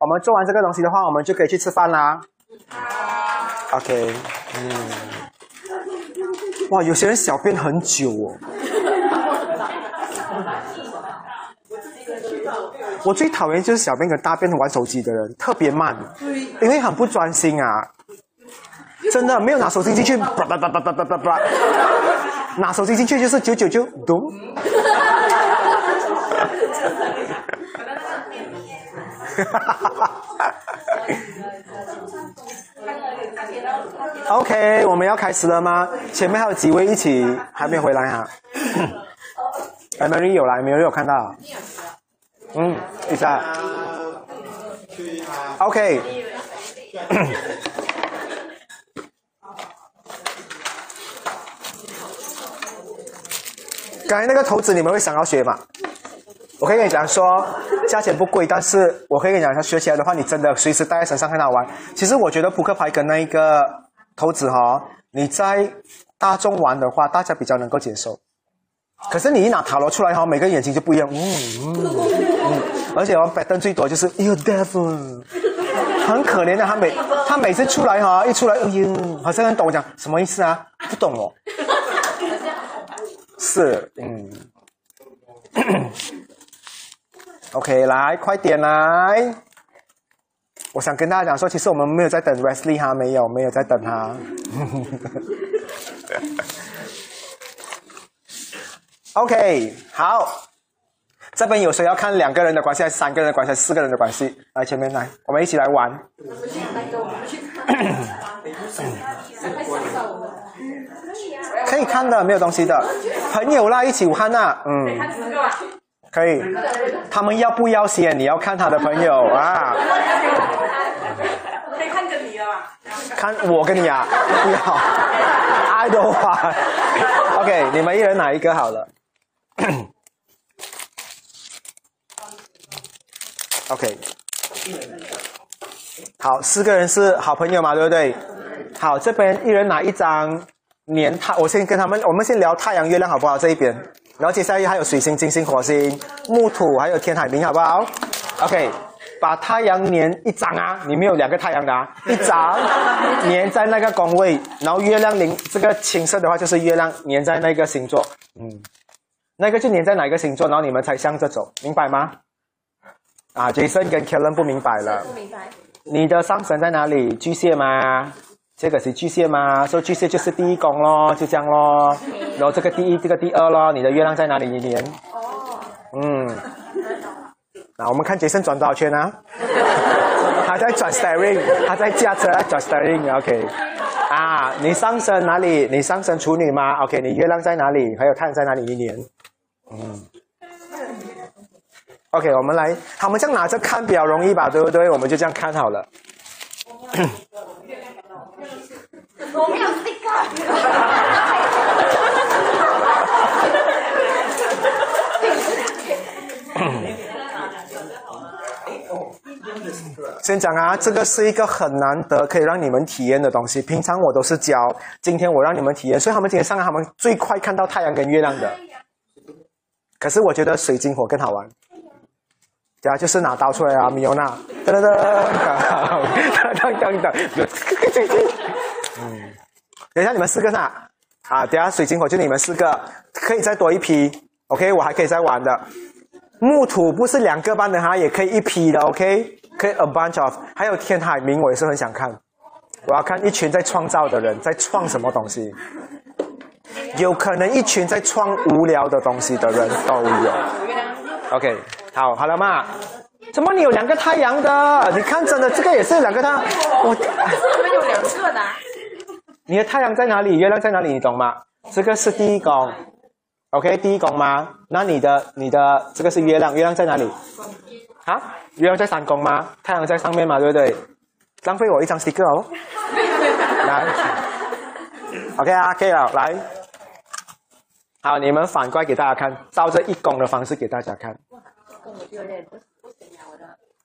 我们做完这个东西的话，我们就可以去吃饭啦。OK，嗯，哇，有些人小便很久哦。我最讨厌就是小便跟大便玩手机的人，特别慢，因为很不专心啊。真的没有拿手机进去，叭叭叭叭叭叭叭叭，拿手机进去就是九九九咚。OK，我们要开始了吗？前面还有几位一起还没回来哈。Emily 有来没有？有看到？嗯，一下。OK。刚才那个投资你们会想要学吗？我可以跟你讲说，价钱不贵，但是我可以跟你讲，他学起来的话，你真的随时带在身上很好玩。其实我觉得扑克牌跟那一个投资哈，你在大众玩的话，大家比较能够接受。可是你一拿塔罗出来哈，每个眼睛就不一样，嗯嗯嗯，而且玩摆灯最多就是 You devil，很可怜的，他每他每次出来哈，一出来，哎呦，好像很懂我讲什么意思啊？不懂哦。是，嗯。OK，来，快点来！我想跟大家讲说，其实我们没有在等 Wesley 哈，没有，没有在等他。OK，好，这边有谁要看两个人的关系，还是三个人的关系，还是四个人的关系？来前面来，我们一起来玩。可以看的，没有东西的。朋友啦，一起武汉呐，嗯。可以，他们要不要先？你要看他的朋友啊。可以看着你啊。看我跟你啊，不要。爱的话，OK，你们一人拿一个好了。OK。好，四个人是好朋友嘛，对不对？好，这边一人拿一张年太，我先跟他们，我们先聊太阳、月亮好不好？这一边。然后接下来还有水星、金星、火星、木土，还有天海明，好不好？OK，把太阳粘一张啊，里面有两个太阳的啊，一张粘在那个宫位，然后月亮零这个青色的话就是月亮粘在那个星座，嗯，那个就粘在哪个星座，然后你们才向着走，明白吗？啊，Jason 跟 Kellen 不明白了，不明白，你的上神在哪里？巨蟹吗？这个是巨蟹吗？说巨蟹就是第一宫咯，就这样咯。然后这个第一，这个第二咯。你的月亮在哪里？一年。哦。嗯。那我们看杰森转多少圈啊？他在转 steering，他在驾车在转 steering。OK。啊，你上升哪里？你上升处女吗？OK。你月亮在哪里？还有太阳在哪里？一年。嗯。OK，我们来，他们这样拿着看比较容易吧，对不对？我们就这样看好了。我没有这个。先讲啊，这个是一个很难得可以让你们体验的东西。平常我都是教，今天我让你们体验，所以他们今天上来，他们最快看到太阳跟月亮的。可是我觉得水晶火更好玩。对啊，就是拿刀出来啊，米欧娜，噔噔噔，噔噔噔，嗯，等下你们四个呢？啊，等下水晶火就你们四个，可以再多一批，OK，我还可以再玩的。木土不是两个班的哈，也可以一批的，OK，可以 a bunch of，还有天海明我也是很想看，我要看一群在创造的人在创什么东西，有可能一群在创无聊的东西的人都有，OK。好，好了嘛？怎么你有两个太阳的？你看真的，这个也是两个太阳。我怎么有两个的？你的太阳在哪里？月亮在哪里？你懂吗？这个是第一宫，OK，第一宫吗？那你的你的这个是月亮，月亮在哪里？啊？月亮在三宫吗？太阳在上面嘛，对不对？浪费我一张 sticker 哦。来，OK 啊，可以了，来。好，你们反过来给大家看，照着一宫的方式给大家看。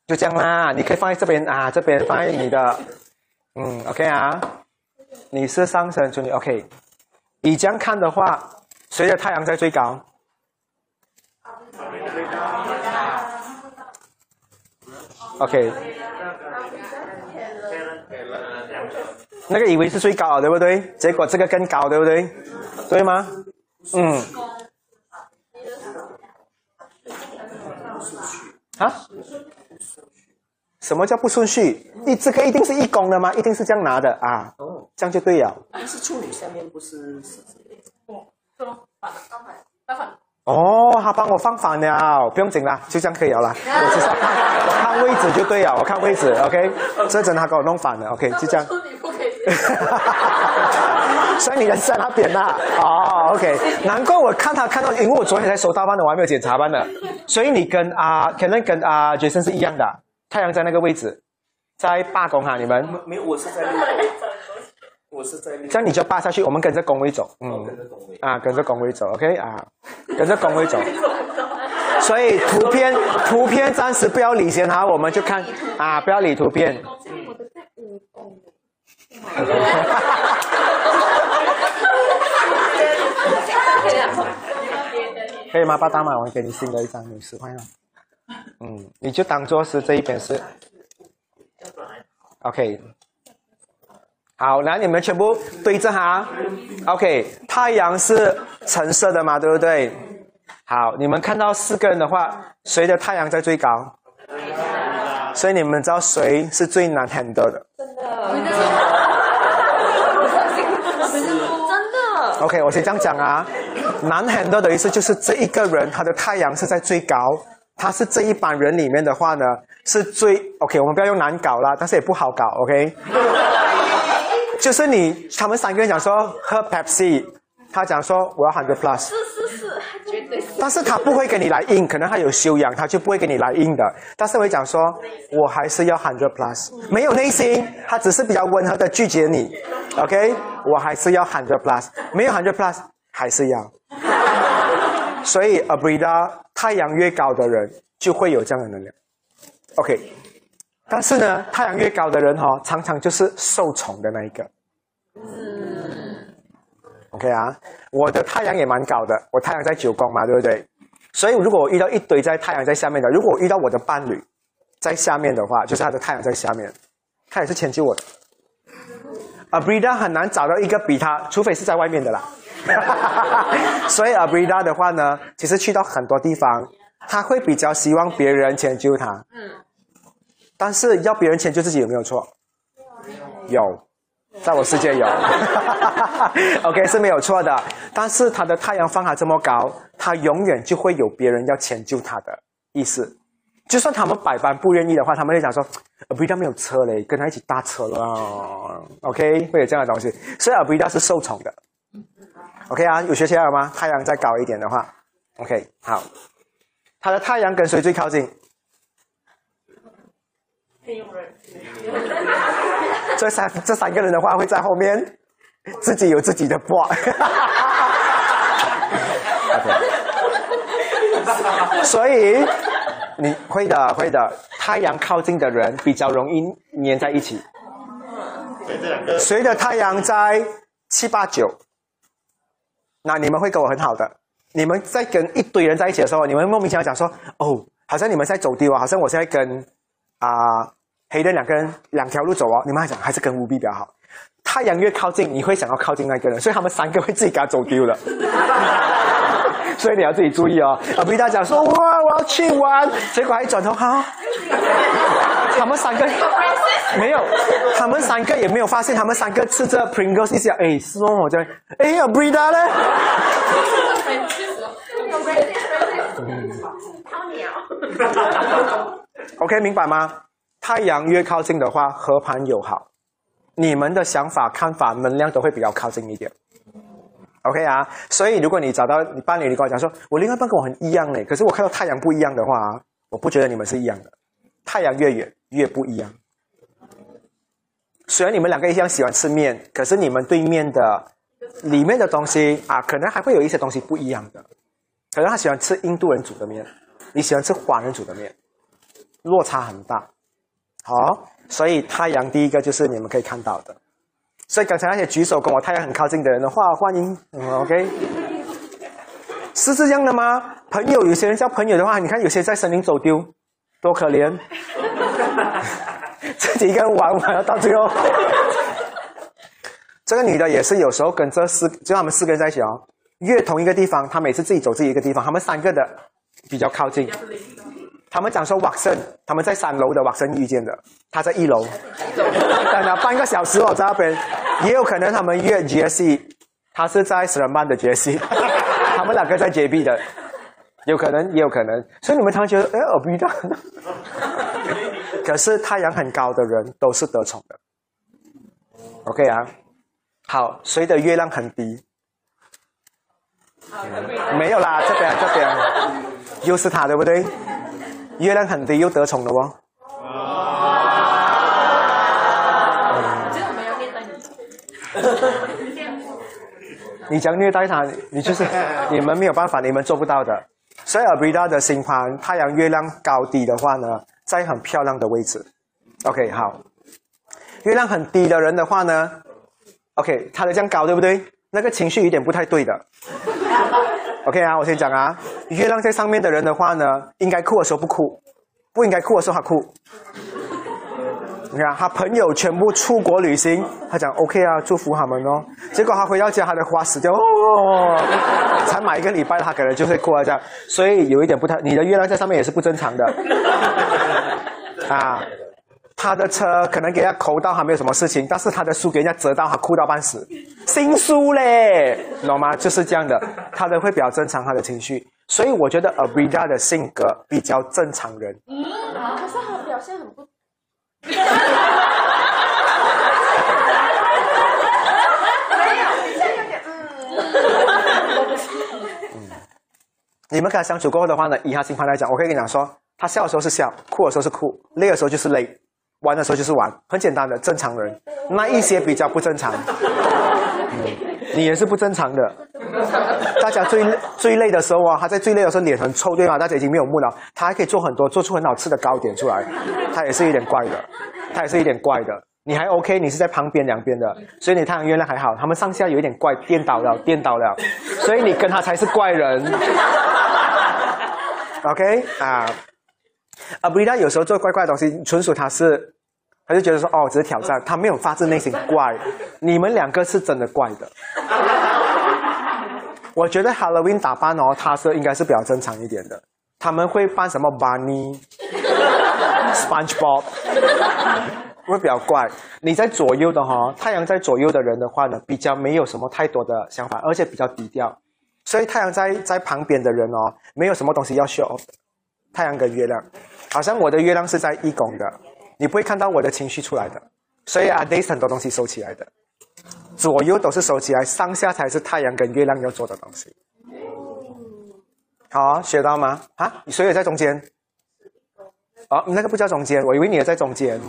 就这样啦，你可以放在这边啊，这边放在你的，嗯，OK 啊，你是上升处女，OK，你这样看的话，谁的太阳在最高 OK，那个以为是最高，对不对？结果这个更高，对不对？对吗？嗯。啊？什么叫不顺序？一这个一定是一宫的吗？一定是这样拿的啊？哦，这样就对了。是处女下面不是狮子。哦，是吗？反了，反反。哦，他帮我放反了，不用紧啦，就这样可以了。我只是我看位置就对了，我看位置，OK。这真他给我弄反了，OK，就这样。所以你人在那边呐？哦，OK。难怪我看他看到，因为我昨天才收到班的，我还没有检查班的。所以你跟啊，可能跟啊杰森是一样的。太阳在那个位置，在罢工哈，你们没有，我是在我是在这样你就罢下去，我们跟着工位走，嗯，跟着工位啊，跟着工位走，OK 啊，跟着工位走。所以图片图片暂时不要理先哈，我们就看啊，不要理图片。可以吗？爸爸买完给你新的一张，五十块了。嗯，你就当做是这一边是，OK，好，来你们全部对着哈，OK，太阳是橙色的嘛，对不对？好，你们看到四个人的话，谁的太阳在最高？所以你们知道谁是最难 handle 的？真的，真的。OK，我先这样讲啊，难 handle 的意思就是这一个人他的太阳是在最高。他是这一班人里面的话呢，是最 OK。我们不要用难搞啦，但是也不好搞，OK。就是你，他们三个人讲说喝 Pepsi，他讲说我要 hundred plus，是是是，绝对是。但是他不会跟你来硬，可能他有修养，他就不会跟你来硬的。但是我讲说，我还是要 hundred plus，没有内心，他只是比较温和的拒绝你，OK。我还是要 hundred plus，没有 hundred plus 还是要。所以 Abrida。太阳越高的人就会有这样的能量，OK。但是呢，太阳越高的人哈，常常就是受宠的那一个。OK 啊，我的太阳也蛮高的，我太阳在九宫嘛，对不对？所以如果我遇到一堆在太阳在下面的，如果我遇到我的伴侣在下面的话，就是他的太阳在下面，他也是迁就我的。Abrida 很难找到一个比他，除非是在外面的啦。所以 Abrida 的话呢，其实去到很多地方，他会比较希望别人迁就他。嗯。但是要别人迁就自己有没有错？有，在我世界有。OK 是没有错的。但是他的太阳放他这么高，他永远就会有别人要迁就他的意思。就算他们百般不愿意的话，他们会讲说：“Abrida 没有车嘞，跟他一起搭车了。”OK 会有这样的东西。所以 Abrida 是受宠的。OK 啊，有学起来了吗？太阳再高一点的话，OK，好。他的太阳跟谁最靠近？这三这三个人的话会在后面，自己有自己的卦。所以你会的，会的。太阳靠近的人比较容易粘在一起。谁的太阳在七八九？那你们会跟我很好的。你们在跟一堆人在一起的时候，你们莫名其妙讲说：“哦，好像你们在走丢啊，好像我现在跟啊黑的两个人两条路走哦。”你们还讲还是跟乌比比较好。太阳越靠近，你会想要靠近那个人，所以他们三个会自己给他走丢了。所以你要自己注意哦。啊，比大讲说：“哇，我要去玩。”结果一转头哈，他们三个。没有，他们三个也没有发现，他们三个吃着 Pringles 一下，哎，是哦，我在，哎呀，Brida 呢？OK，明白吗？太阳越靠近的话，和盘友好，你们的想法、看法、能量都会比较靠近一点。OK 啊，所以如果你找到你伴侣，你跟我讲说，我另外一半跟我很一样嘞，可是我看到太阳不一样的话，我不觉得你们是一样的。太阳越远越不一样。虽然你们两个一样喜欢吃面，可是你们对面的里面的东西啊，可能还会有一些东西不一样的。可能他喜欢吃印度人煮的面，你喜欢吃华人煮的面，落差很大。好，所以太阳第一个就是你们可以看到的。所以刚才那些举手跟我太阳很靠近的人的话，欢迎。OK，是这样的吗？朋友，有些人交朋友的话，你看有些在森林走丢，多可怜。自己一个人玩玩到最后。这个女的也是有时候跟这四，就他们四个人在一起哦，越同一个地方，她每次自己走自己一个地方，他们三个的比较靠近。他们讲说瓦森，他们在三楼的瓦森遇见的，他在一楼，等了半个小时哦，在那边，也有可能他们约杰西，他是在十人班的杰西，他们两个在洁壁的，有可能也有可能，所以你们常常觉得，哎，我不知道。可是太阳很高的人都是得宠的，OK 啊？好，谁的月亮很低？没有啦，这边这边，又是他对不对？月亮很低又得宠了你。你讲虐待他，你就是你们没有办法，你们做不到的。所以尔比达的星盘，太阳、月亮高低的话呢，在很漂亮的位置。OK，好。月亮很低的人的话呢，OK，他的这样高对不对？那个情绪有点不太对的。OK 啊，我先讲啊，月亮在上面的人的话呢，应该哭的时候不哭，不应该哭的时候他哭。你看他朋友全部出国旅行，他讲 OK 啊，祝福他们哦。结果他回到家，他的花死掉哦，才买一个礼拜，他可能就会哭啊这样。所以有一点不太，你的月亮在上面也是不正常的啊。他的车可能给他抠到，还没有什么事情，但是他的书给人家折到，他哭到半死。新书嘞，懂吗？就是这样的，他的会比较正常，他的情绪。所以我觉得 Abrida 的性格比较正常人。嗯，可是他表现很不。你们跟他相处过后的话呢，以他星盘来讲，我可以跟你讲说，他笑的时候是笑，哭的时候是哭，累的时候就是累，玩的时候就是玩，很简单的正常人。那一些比较不正常，你也是不正常的。大家最最累的时候啊，他在最累的时候脸很臭，对吧？大家已经没有木了，他还可以做很多，做出很好吃的糕点出来，他也是有点怪的，他也是有点怪的。你还 OK，你是在旁边两边的，所以你太阳月亮还好，他们上下有一点怪，颠倒了，颠倒了，所以你跟他才是怪人。OK 啊，啊，不，他有时候做怪怪的东西，纯属他是，他就觉得说哦，只是挑战，他没有发自内心怪。你们两个是真的怪的。我觉得 Halloween 打扮哦，他是应该是比较正常一点的。他们会扮什么 Bunny、SpongeBob。会比较怪，你在左右的哈，太阳在左右的人的话呢，比较没有什么太多的想法，而且比较低调。所以太阳在在旁边的人哦，没有什么东西要 show。太阳跟月亮，好像我的月亮是在一宫的，你不会看到我的情绪出来的。所以啊，得很多东西收起来的，左右都是收起来，上下才是太阳跟月亮要做的东西。好，学到吗？啊，你谁也在中间？哦，你那个不叫中间，我以为你也在中间。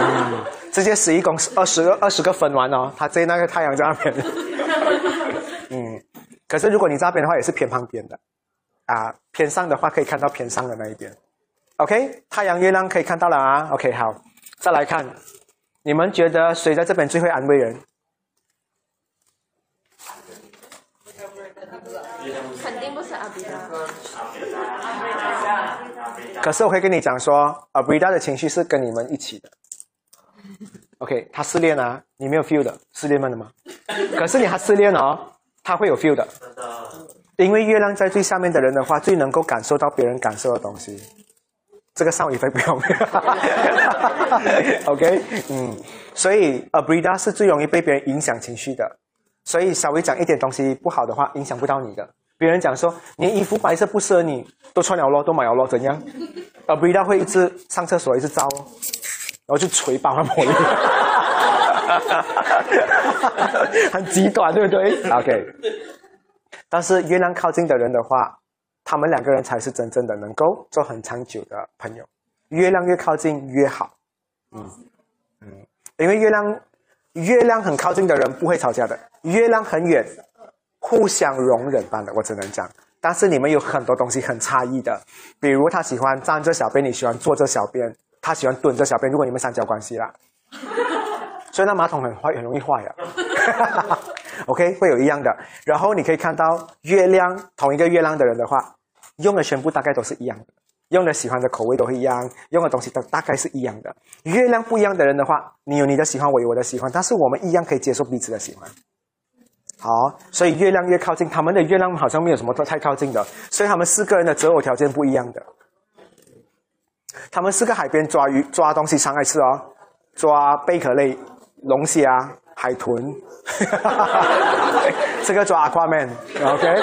嗯，直接十一公二十个二十个分完哦，他在那个太阳在那边。嗯，可是如果你在那边的话，也是偏旁边的，啊，偏上的话可以看到偏上的那一边。OK，太阳月亮可以看到了啊。OK，好，再来看，你们觉得谁在这边最会安慰人？肯定不是阿比达。可是我可以跟你讲说，阿比达的情绪是跟你们一起的。OK，他失恋啊，你没有 feel 的，失恋慢的吗？可是你还失恋哦，他会有 feel 的，因为月亮在最下面的人的话，最能够感受到别人感受的东西。这个少女飞不要命？OK，嗯，所以 Abrida 是最容易被别人影响情绪的，所以稍微讲一点东西不好的话，影响不到你的。别人讲说你衣服白色不适合你，都穿了咯，都买了咯，怎样？Abrida 会一直上厕所，一直招。然后就捶爆他玻璃，很极端，对不对？OK。但是月亮靠近的人的话，他们两个人才是真正的能够做很长久的朋友。月亮越靠近越好，嗯嗯，因为月亮月亮很靠近的人不会吵架的，月亮很远，互相容忍般的，我只能讲。但是你们有很多东西很差异的，比如他喜欢站着小便，你喜欢坐着小便。他喜欢蹲着小便，如果你们三角关系啦，所以那马桶很坏，很容易坏啊。OK，会有一样的。然后你可以看到月亮同一个月亮的人的话，用的全部大概都是一样的，用的喜欢的口味都会一样，用的东西都大概是一样的。月亮不一样的人的话，你有你的喜欢，我有我的喜欢，但是我们一样可以接受彼此的喜欢。好，所以月亮越靠近，他们的月亮好像没有什么太靠近的，所以他们四个人的择偶条件不一样的。他们四个海边抓鱼抓东西常来吃哦，抓贝壳类、龙虾、海豚，这个抓 Aquaman，OK，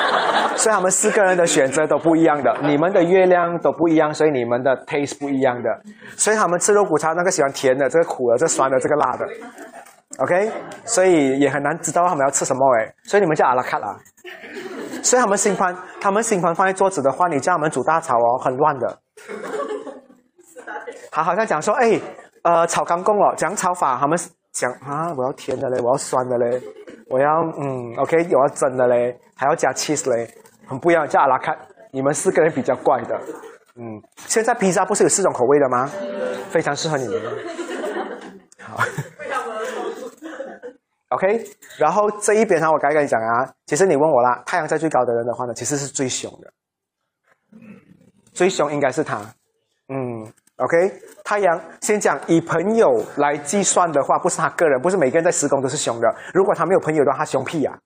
所以他们四个人的选择都不一样的，你们的月亮都不一样，所以你们的 taste 不一样的，所以他们吃肉骨茶那个喜欢甜的，这个苦的，这酸的，这个辣的，OK，所以也很难知道他们要吃什么诶，所以你们叫阿拉卡啦，所以他们新盘，他们新盘放在桌子的话，你叫他们煮大炒哦，很乱的。他好像讲说，哎，呃，炒干贡哦，讲炒法，他们讲啊，我要甜的嘞，我要酸的嘞，我要嗯，OK，我要真的嘞，还要加 cheese 嘞，很不一样。叫阿拉看，你们四个人比较怪的，嗯，现在披萨不是有四种口味的吗？非常适合你们。好，OK，然后这一边呢，我该跟你讲啊，其实你问我啦，太阳在最高的人的话呢，其实是最凶的，最凶应该是他，嗯。OK，太阳先讲以朋友来计算的话，不是他个人，不是每个人在施工都是凶的。如果他没有朋友的话，他凶屁呀！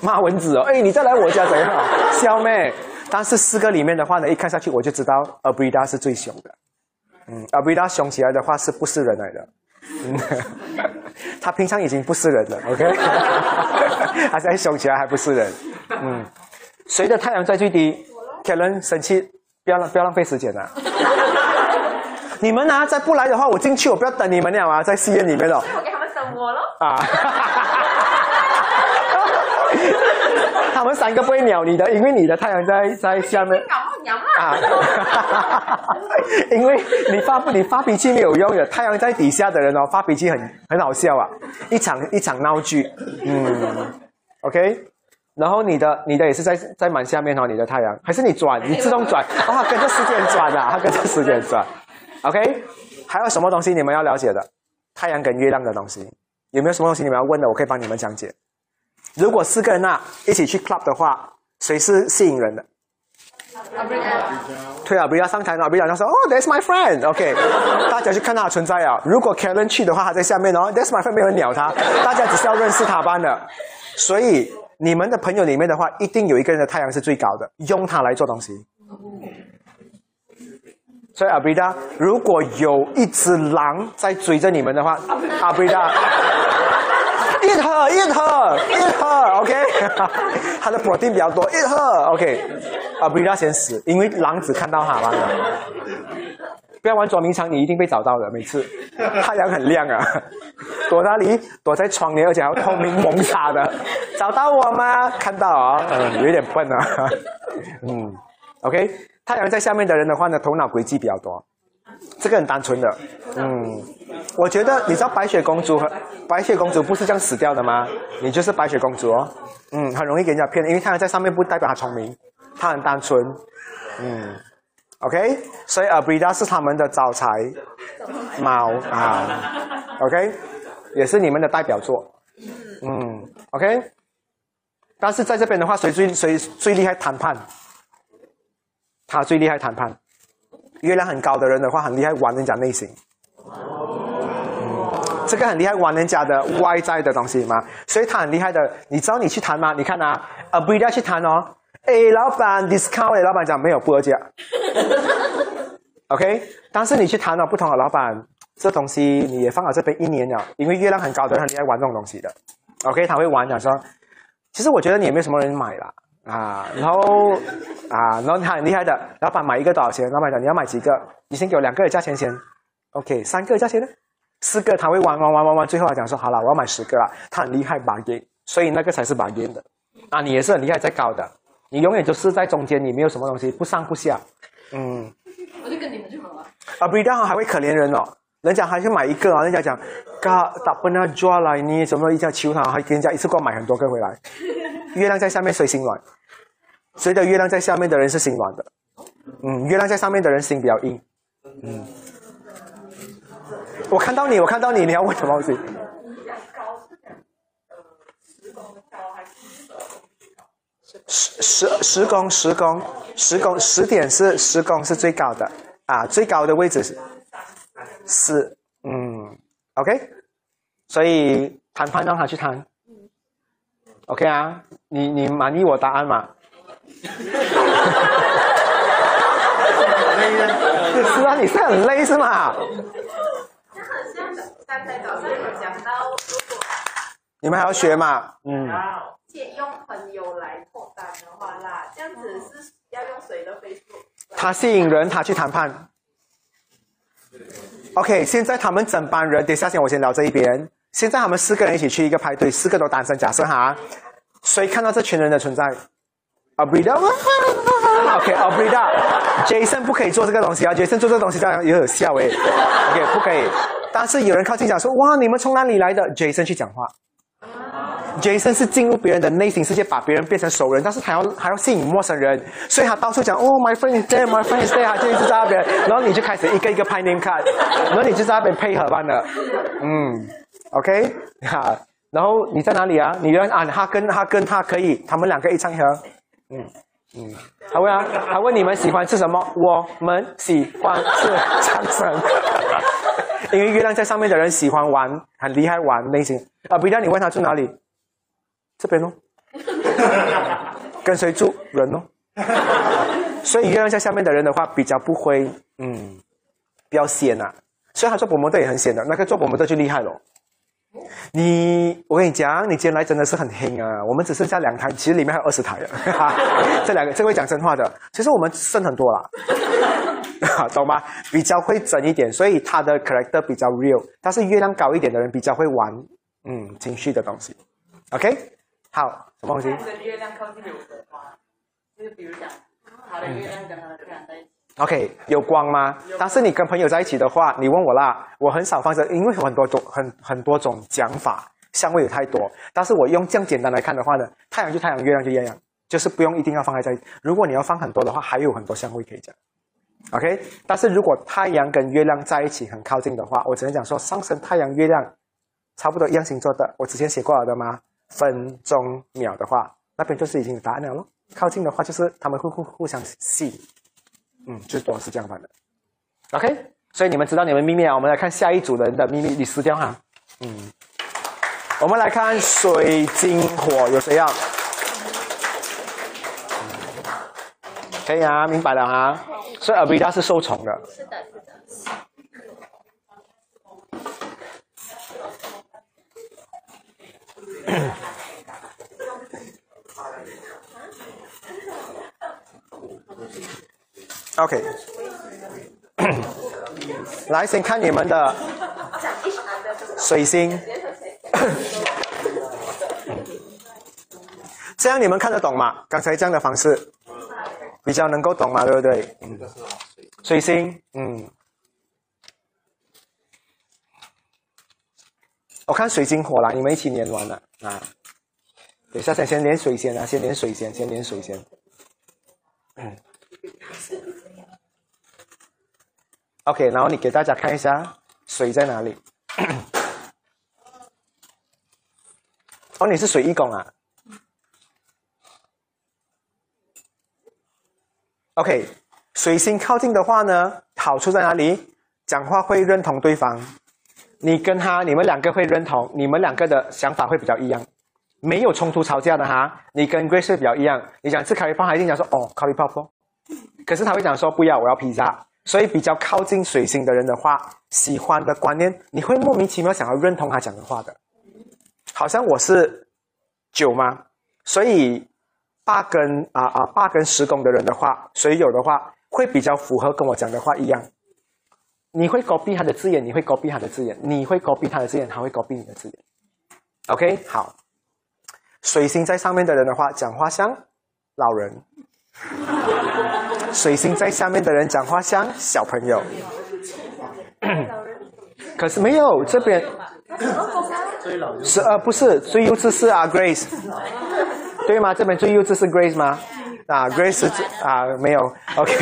骂蚊子哦，哎，你再来我家怎样？小妹，但是四个里面的话呢，一看下去我就知道 Abrida 是最凶的。嗯，Abrida 凶起来的话是不是人来的？嗯，他平常已经不是人了。OK，他现在凶起来还不是人。嗯，随着太阳在最低，Kellen 生气。不要浪不要浪费时间了。你们呢？再不来的话，我进去，我不要等你们了啊，在戏院里面了。我给他们等我喽。啊！他们三个不会鸟你的，因为你的太阳在在下面。鸟啊！因为你发你发脾气没有用的，太阳在底下的人哦，发脾气很很好笑啊，一场一场闹剧。嗯，OK。然后你的你的也是在在蛮下面哦，你的太阳还是你转，你自动转啊，跟着时间转啊，它跟着时间转。OK，还有什么东西你们要了解的？太阳跟月亮的东西，有没有什么东西你们要问的？我可以帮你们讲解。如果四个人啊一起去 club 的话，谁是吸引人的？对啊，不要上台了，不要他说哦，That's my friend。OK，大家去看他的存在啊。如果 Karen 去的话，他在下面哦，That's my friend，没有人鸟他，大家只是要认识他般的。所以。你们的朋友里面的话，一定有一个人的太阳是最高的，用它来做东西。所以阿比达，如果有一只狼在追着你们的话，阿比达，eat her，eat her，eat her，OK，他 的火定比较多，eat her，OK，阿比达先死，因为狼只看到他了。不要玩捉迷藏，你一定被找到的。每次 太阳很亮啊，躲哪里？躲在窗帘，而且还要透明蒙纱的。找到我吗？看到啊，嗯，有点笨啊。嗯，OK，太阳在下面的人的话呢，头脑轨迹比较多，这个很单纯的。嗯，我觉得你知道白雪公主和白雪公主不是这样死掉的吗？你就是白雪公主哦。嗯，很容易给人家骗，因为太阳在上面不代表她聪明，她很单纯。嗯。OK，所以 Abrida 是他们的招财猫啊。OK，也是你们的代表作。嗯，OK。但是在这边的话，谁最谁最厉害谈判？他最厉害谈判。月亮很高的人的话，很厉害玩人家内心。这个很厉害玩人家的外在的东西嘛，所以他很厉害的。你知道你去谈吗？你看啊，Abrida 去谈哦。哎，老板，discount，老板讲没有不二价。OK，但是你去谈了不同的老板，这东西你也放到这边一年了，因为月亮很高的人很爱玩这种东西的。OK，他会玩讲说，其实我觉得你也没什么人买了啊，然后啊，然后他很厉害的，老板买一个多少钱？老板讲你要买几个？你先给我两个的价钱先。OK，三个价钱呢？四个他会玩玩玩玩玩，最后他讲说好了，我要买十个了。他很厉害把 game，所以那个才是把烟的。啊，你也是很厉害，在搞的。你永远就是在中间，你没有什么东西，不上不下，嗯。我就跟你们就好了。啊，不一定还会可怜人哦。人家还去买一个啊，人家讲，嘎打不那抓来你怎么一下求他，还给人家一次过买很多个回来。月亮在下面，谁心软？谁的月亮在下面的人是心软的？嗯，月亮在上面的人心比较硬。嗯。我看到你，我看到你，你要问什么东西？十十十公十公十公十点是十公是最高的啊，最高的位置是是嗯，OK，所以谈判让他去谈，OK 啊，你你满意我答案吗？是啊，你是很累是吗？那很像刚才早上有讲到，如果你们还要学嘛？嗯，借用朋友来脱单的话啦，这样子是要用谁的 Facebook？他吸引人，他去谈判。OK，现在他们整班人，等一下先我先聊这一边。现在他们四个人一起去一个派对，四个都单身，假设哈，谁看到这群人的存在 d a OK，a b r i d a Jason 不可以做这个东西啊，Jason 做这个东西这样有点笑诶。OK，不可以。但是有人靠近讲说，哇，你们从哪里来的？Jason 去讲话。Jason 是进入别人的内心世界，把别人变成熟人，但是他要还要吸引陌生人，所以他到处讲哦，my friend is there，my friend is there，他就一直在那边，然后你就开始一个一个拍 name card，然后你就在那边配合般的，嗯，OK，哈，然后你在哪里啊？你啊，他跟他跟他可以，他们两个一唱和，嗯嗯，他问啊，他问你们喜欢吃什么？我们喜欢吃掌声，因为月亮在上面的人喜欢玩，很厉害玩类型啊，不要你问他住哪里。这边哦，跟谁住人哦？所以月亮在下面的人的话，比较不会，嗯，比较闲呐。所以他做薄膜的也很闲的，那个做薄膜的就厉害了。你，我跟你讲，你今天来真的是很黑啊！我们只剩下两台，其实里面还有二十台了。这两个，这位讲真话的，其实我们剩很多啦，懂吗？比较会整一点，所以他的 character 比较 real。但是月亮高一点的人比较会玩，嗯，情绪的东西。OK。好，什么东西？跟月亮靠近有火花，就是比如讲，他的月亮跟他的太阳在一起。OK，有光吗？但是你跟朋友在一起的话，你问我啦，我很少放这，因为有很多种很很多种讲法，香味有太多。但是我用这样简单来看的话呢，太阳就太阳，月亮就月亮，就是不用一定要放在在。如果你要放很多的话，还有很多香味可以讲。OK，但是如果太阳跟月亮在一起很靠近的话，我只能讲说上升太阳月亮差不多一样星座的，我之前写过了的吗？分钟秒的话，那边就是已经有答案了咯。靠近的话，就是他们会互互相吸引，嗯，最多是这样的。OK，所以你们知道你们秘密啊？我们来看下一组人的秘密，你撕掉哈。嗯，我们来看水晶火有谁要？可以啊，明白了啊。所以阿维达是受宠的。是的，是的。OK，来先看你们的水星，这样你们看得懂吗？刚才这样的方式比较能够懂吗？对不对？水星，嗯，我看水晶火了，你们一起连完了啊？等下先先连水先啊，先连水先，先连水先，嗯。OK，然后你给大家看一下水在哪里。哦，你是水一工啊？OK，水星靠近的话呢，好处在哪里？讲话会认同对方，你跟他，你们两个会认同，你们两个的想法会比较一样，没有冲突吵架的哈。你跟 Grace 比较一样，你想吃咖喱饭，他一定讲说哦，咖喱泡不？可是他会讲说不要，我要披萨。所以比较靠近水星的人的话，喜欢的观念，你会莫名其妙想要认同他讲的话的。好像我是九吗？所以八跟啊啊八跟十宫的人的话，水友的话会比较符合跟我讲的话一样。你会勾避他的字眼，你会勾避他的字眼，你会勾避他的字眼，他会勾避你的字眼。OK，好。水星在上面的人的话，讲话像老人。水星在下面的人讲话像小朋友，可是没有这边，是呃不是最幼稚是啊 Grace，对吗？这边最幼稚是 Grace 吗？啊 Grace 啊没有 OK，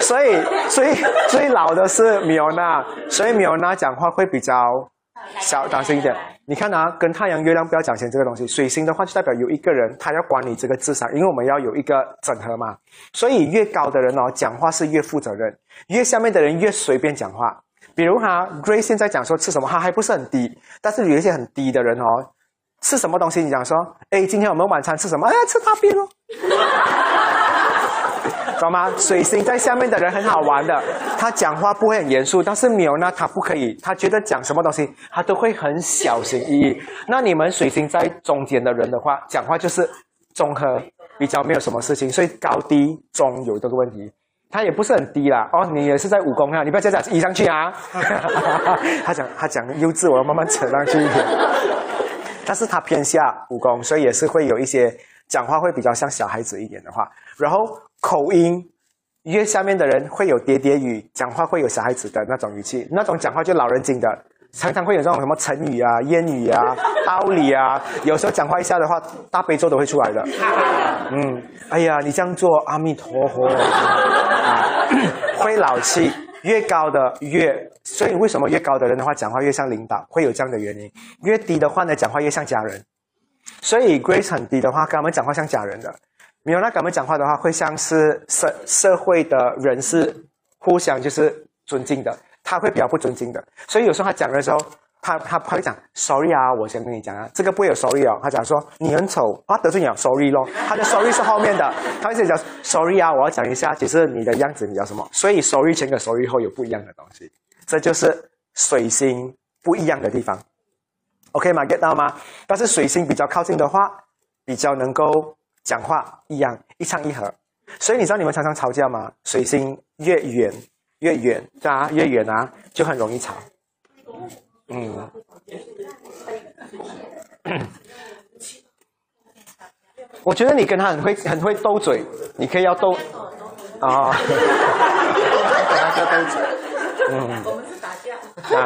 所以最最老的是米欧娜，所以米欧娜讲话会比较。小当心一点。你看啊，跟太阳、月亮不要讲钱这个东西。水星的话就代表有一个人他要管理这个智商，因为我们要有一个整合嘛。所以越高的人哦，讲话是越负责任；越下面的人越随便讲话。比如哈，Grace 现在讲说吃什么，他还不是很低，但是有一些很低的人哦，吃什么东西你讲说，哎，今天我们晚餐吃什么？哎，吃大便哦。懂吗？水星在下面的人很好玩的，他讲话不会很严肃，但是米欧呢，他不可以，他觉得讲什么东西，他都会很小心翼翼。那你们水星在中间的人的话，讲话就是综合，比较没有什么事情，所以高低中有这个问题。他也不是很低啦，哦，你也是在武功啊，你不要再讲移上去啊。他讲他讲优质，我要慢慢扯上去一点。但是他偏下武功，所以也是会有一些讲话会比较像小孩子一点的话，然后。口音越下面的人会有喋喋语，讲话会有小孩子的那种语气，那种讲话就老人精的，常常会有这种什么成语啊、谚语啊、道理啊，有时候讲话一下的话，大悲咒都会出来的。嗯，哎呀，你这样做，阿弥陀佛，会老气，越高的越，所以为什么越高的人的话讲话越像领导，会有这样的原因。越低的话呢，讲话越像家人，所以 Grace 很低的话，跟他们讲话像家人的。没有那跟我们讲话的话，会像是社社会的人是互相就是尊敬的，他会比较不尊敬的。所以有时候他讲的时候，他他他会讲 sorry 啊，我先跟你讲啊，这个不会有 sorry 哦。他讲说你很丑啊，得罪你 sorry 咯。他的 sorry 是后面的，他会讲 sorry 啊，我要讲一下，其实你的样子比较什么。所以 sorry 前跟 sorry 后有不一样的东西，这就是水星不一样的地方。OK 吗？get 到吗？但是水星比较靠近的话，比较能够。讲话一样一唱一和，所以你知道你们常常吵架吗？水星越远越远，啊，越远啊，就很容易吵。嗯，我觉得你跟他很会很会斗嘴，你可以要斗啊。跟他斗嘴，嗯。我们是打架。啊，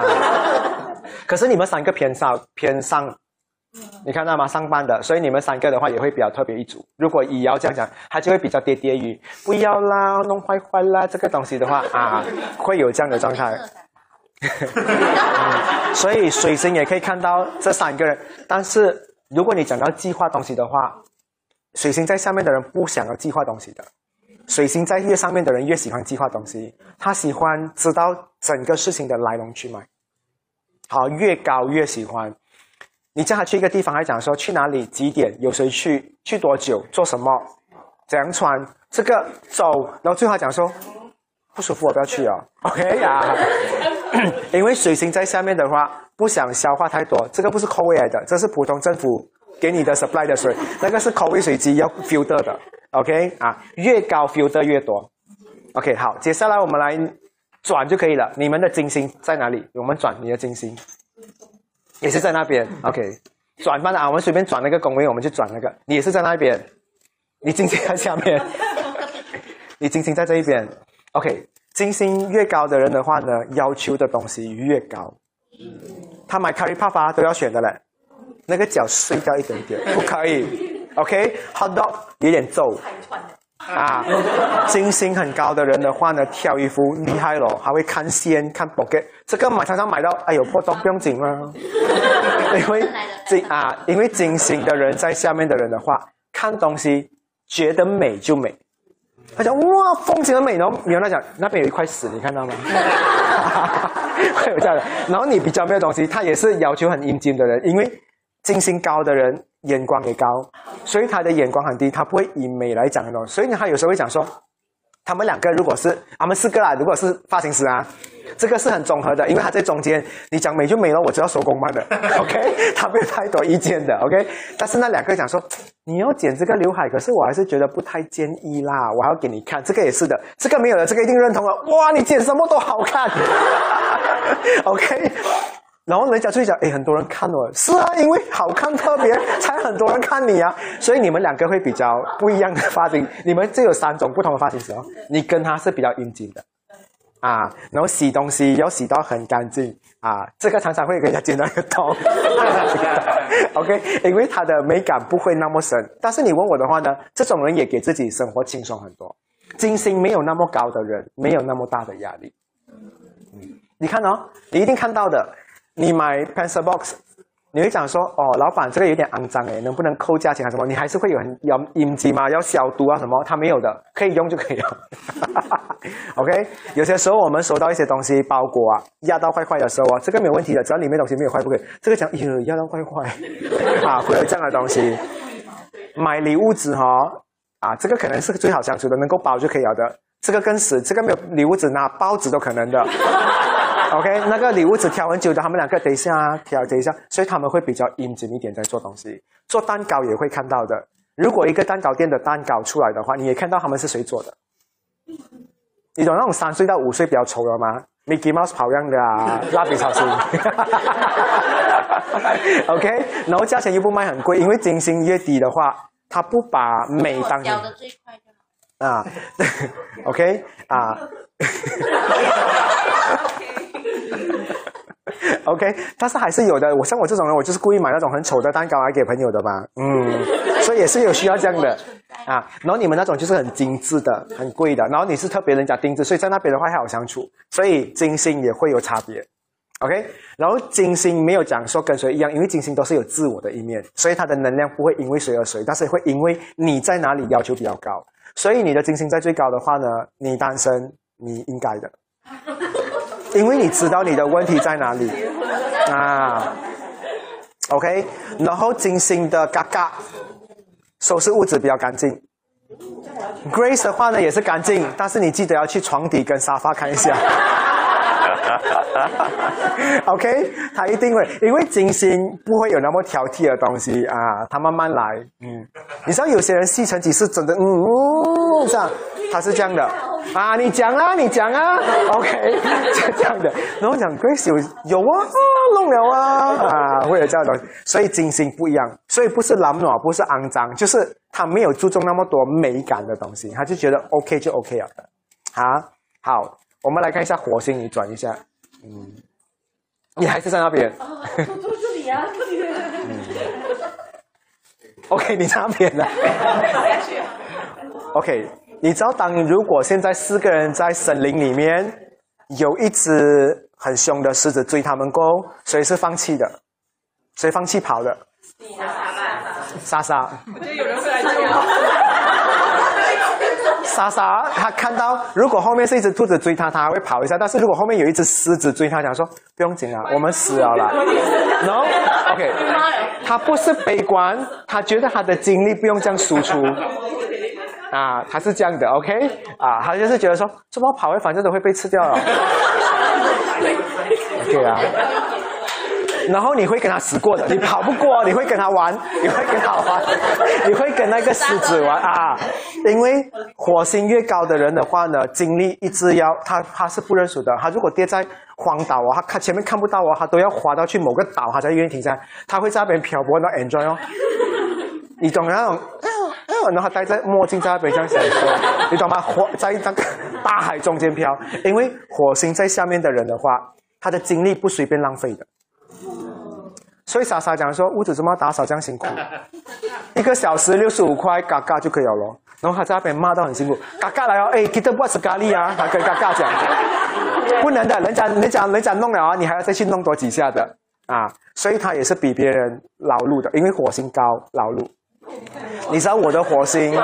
可是你们三个偏上偏上。你看到吗？上班的，所以你们三个的话也会比较特别一组。如果乙要这样讲，他就会比较喋喋语，不要啦，弄坏坏啦，这个东西的话啊，会有这样的状态。所以水星也可以看到这三个人，但是如果你讲到计划东西的话，水星在下面的人不想要计划东西的，水星在越上面的人越喜欢计划东西，他喜欢知道整个事情的来龙去脉。好，越高越喜欢。你叫他去一个地方，还讲说去哪里、几点、有谁去、去多久、做什么、怎样穿，这个走，然后最后讲说不舒服，我不要去哦。OK 呀，因为水星在下面的话，不想消化太多，这个不是口味来的，这是普通政府给你的 supply 的水，那个是口味水机要 filter 的。OK 啊，越高 filter 越多。OK 好，接下来我们来转就可以了。你们的金星在哪里？我们转你的金星。也是在那边，OK，转班的啊，我们随便转那个工位，我们就转那个。你也是在那边，你金星在下面，你金星在这一边，OK。金星越高的人的话呢，要求的东西越高。他买 Curry Puff 都要选的嘞，那个脚碎掉一点点 不可以，OK，Hot Dog 有点皱。啊，金星很高的人的话呢，挑衣服厉害咯，还会看线、看 pocket。这个买常常买到，哎呦破洞不用紧吗？因为金啊，因为金星的人在下面的人的话，看东西觉得美就美。他讲哇，风景很美然后。你跟他讲那边有一块屎，你看到吗？会 有这样的。然后你比较没有东西，他也是要求很阴茎的人，因为金星高的人。眼光也高，所以他的眼光很低，他不会以美来讲的东西。所以他有时候会讲说，他们两个如果是他们四个啦，如果是发型师啊，这个是很综合的，因为他在中间，你讲美就美了，我就要收工办的。OK，他没有太多意见的。OK，但是那两个讲说，你要剪这个刘海，可是我还是觉得不太建议啦，我要给你看，这个也是的，这个没有了，这个一定认同了。哇，你剪什么都好看。OK。然后人家就讲，哎，很多人看我，是啊，因为好看特别，才很多人看你啊。所以你们两个会比较不一样的发型，你们就有三种不同的发型师哦。你跟他是比较阴茎的，啊，然后洗东西要洗到很干净啊，这个常常会给人家剪到一个洞。OK，因为他的美感不会那么深。但是你问我的话呢，这种人也给自己生活轻松很多。金星没有那么高的人，没有那么大的压力。你看哦，你一定看到的。你买 pencil box，你会讲说，哦，老板这个有点肮脏诶，能不能扣价钱啊什么？你还是会有很要应急吗？要消毒啊什么？他没有的，可以用就可以了。OK，有些时候我们收到一些东西包裹啊，压到坏坏的时候啊，这个没有问题的，只要里面东西没有坏，不可以。这个讲，哟，压到坏坏 啊，会有这样的东西。买礼物纸哈、啊，这个可能是最好相处的，能够包就可以了的。这个更死，这个没有礼物纸拿包纸都可能的。OK，那个礼物只挑很久的，他们两个等一下啊挑等一下，所以他们会比较阴谨一点在做东西。做蛋糕也会看到的。如果一个蛋糕店的蛋糕出来的话，你也看到他们是谁做的。你懂那种三岁到五岁比较丑的吗？Mickey Mouse 跑样的啊，蜡笔小新。OK，然后价钱又不卖很贵，因为金星越低的话，他不把美当教的最快就好。啊，OK 啊 OK，但是还是有的。我像我这种人，我就是故意买那种很丑的蛋糕来给朋友的嘛，嗯，所以也是有需要这样的 啊。然后你们那种就是很精致的、很贵的，然后你是特别人家定制，所以在那边的话还好相处，所以金星也会有差别。OK，然后金星没有讲说跟谁一样，因为金星都是有自我的一面，所以它的能量不会因为谁而谁，但是会因为你在哪里要求比较高。所以你的金星在最高的话呢，你单身你应该的，因为你知道你的问题在哪里啊。OK，然后精心的嘎嘎收拾屋子比较干净。Grace 的话呢也是干净，但是你记得要去床底跟沙发看一下。哈哈哈 OK，他一定会，因为金星不会有那么挑剔的东西啊，他慢慢来。嗯，你知道有些人吸尘机是真的，嗯，这样，他是这样的啊，你讲啊，你讲啊，OK，就这样的。然后讲 Grace 有有啊，啊弄了啊，啊，会有这样的东西，所以金星不一样，所以不是懒惰，不是肮脏，就是他没有注重那么多美感的东西，他就觉得 OK 就 OK 了的。好，好。我们来看一下火星，你转一下，嗯，你还是在那边。哦，坐坐这里啊，这里。OK，你在那边了。下去。OK，你知道当如果现在四个人在森林里面，有一只很凶的狮子追他们过，谁是放弃的？谁放弃跑的？莎莎。我觉得有人会来救我。莎莎，他看到如果后面是一只兔子追他，他还会跑一下；但是如果后面有一只狮子追他，讲说不用紧啊，我们死了啦。然后 OK，他不是悲观，他觉得他的精力不用这样输出。啊，他是这样的，OK，啊，他就是觉得说，这么跑，反正都会被吃掉了。OK 啊。然后你会跟他死过的，你跑不过，你会跟他玩，你会跟他玩，你会跟那个狮子玩啊！因为火星越高的人的话呢，精力一直要他他是不认输的。他如果跌在荒岛哦，他看前面看不到哦，他都要滑到去某个岛，他才愿意停下来。他会在那边漂泊，那 enjoy 哦。你懂那种，然后他戴在墨镜在那边这样享受，你懂吗？火在那个大海中间飘，因为火星在下面的人的话，他的精力不随便浪费的。所以莎莎讲说，屋子怎么打扫这样辛苦？一个小时六十五块，嘎嘎就可以了咯。然后他在那边骂到很辛苦，嘎嘎来哦，哎，记得不吃咖喱啊，他跟嘎嘎讲，不能的，人家人家人家弄了啊，你还要再去弄多几下的啊。所以他也是比别人劳碌的，因为火星高劳碌。你知道我的火星，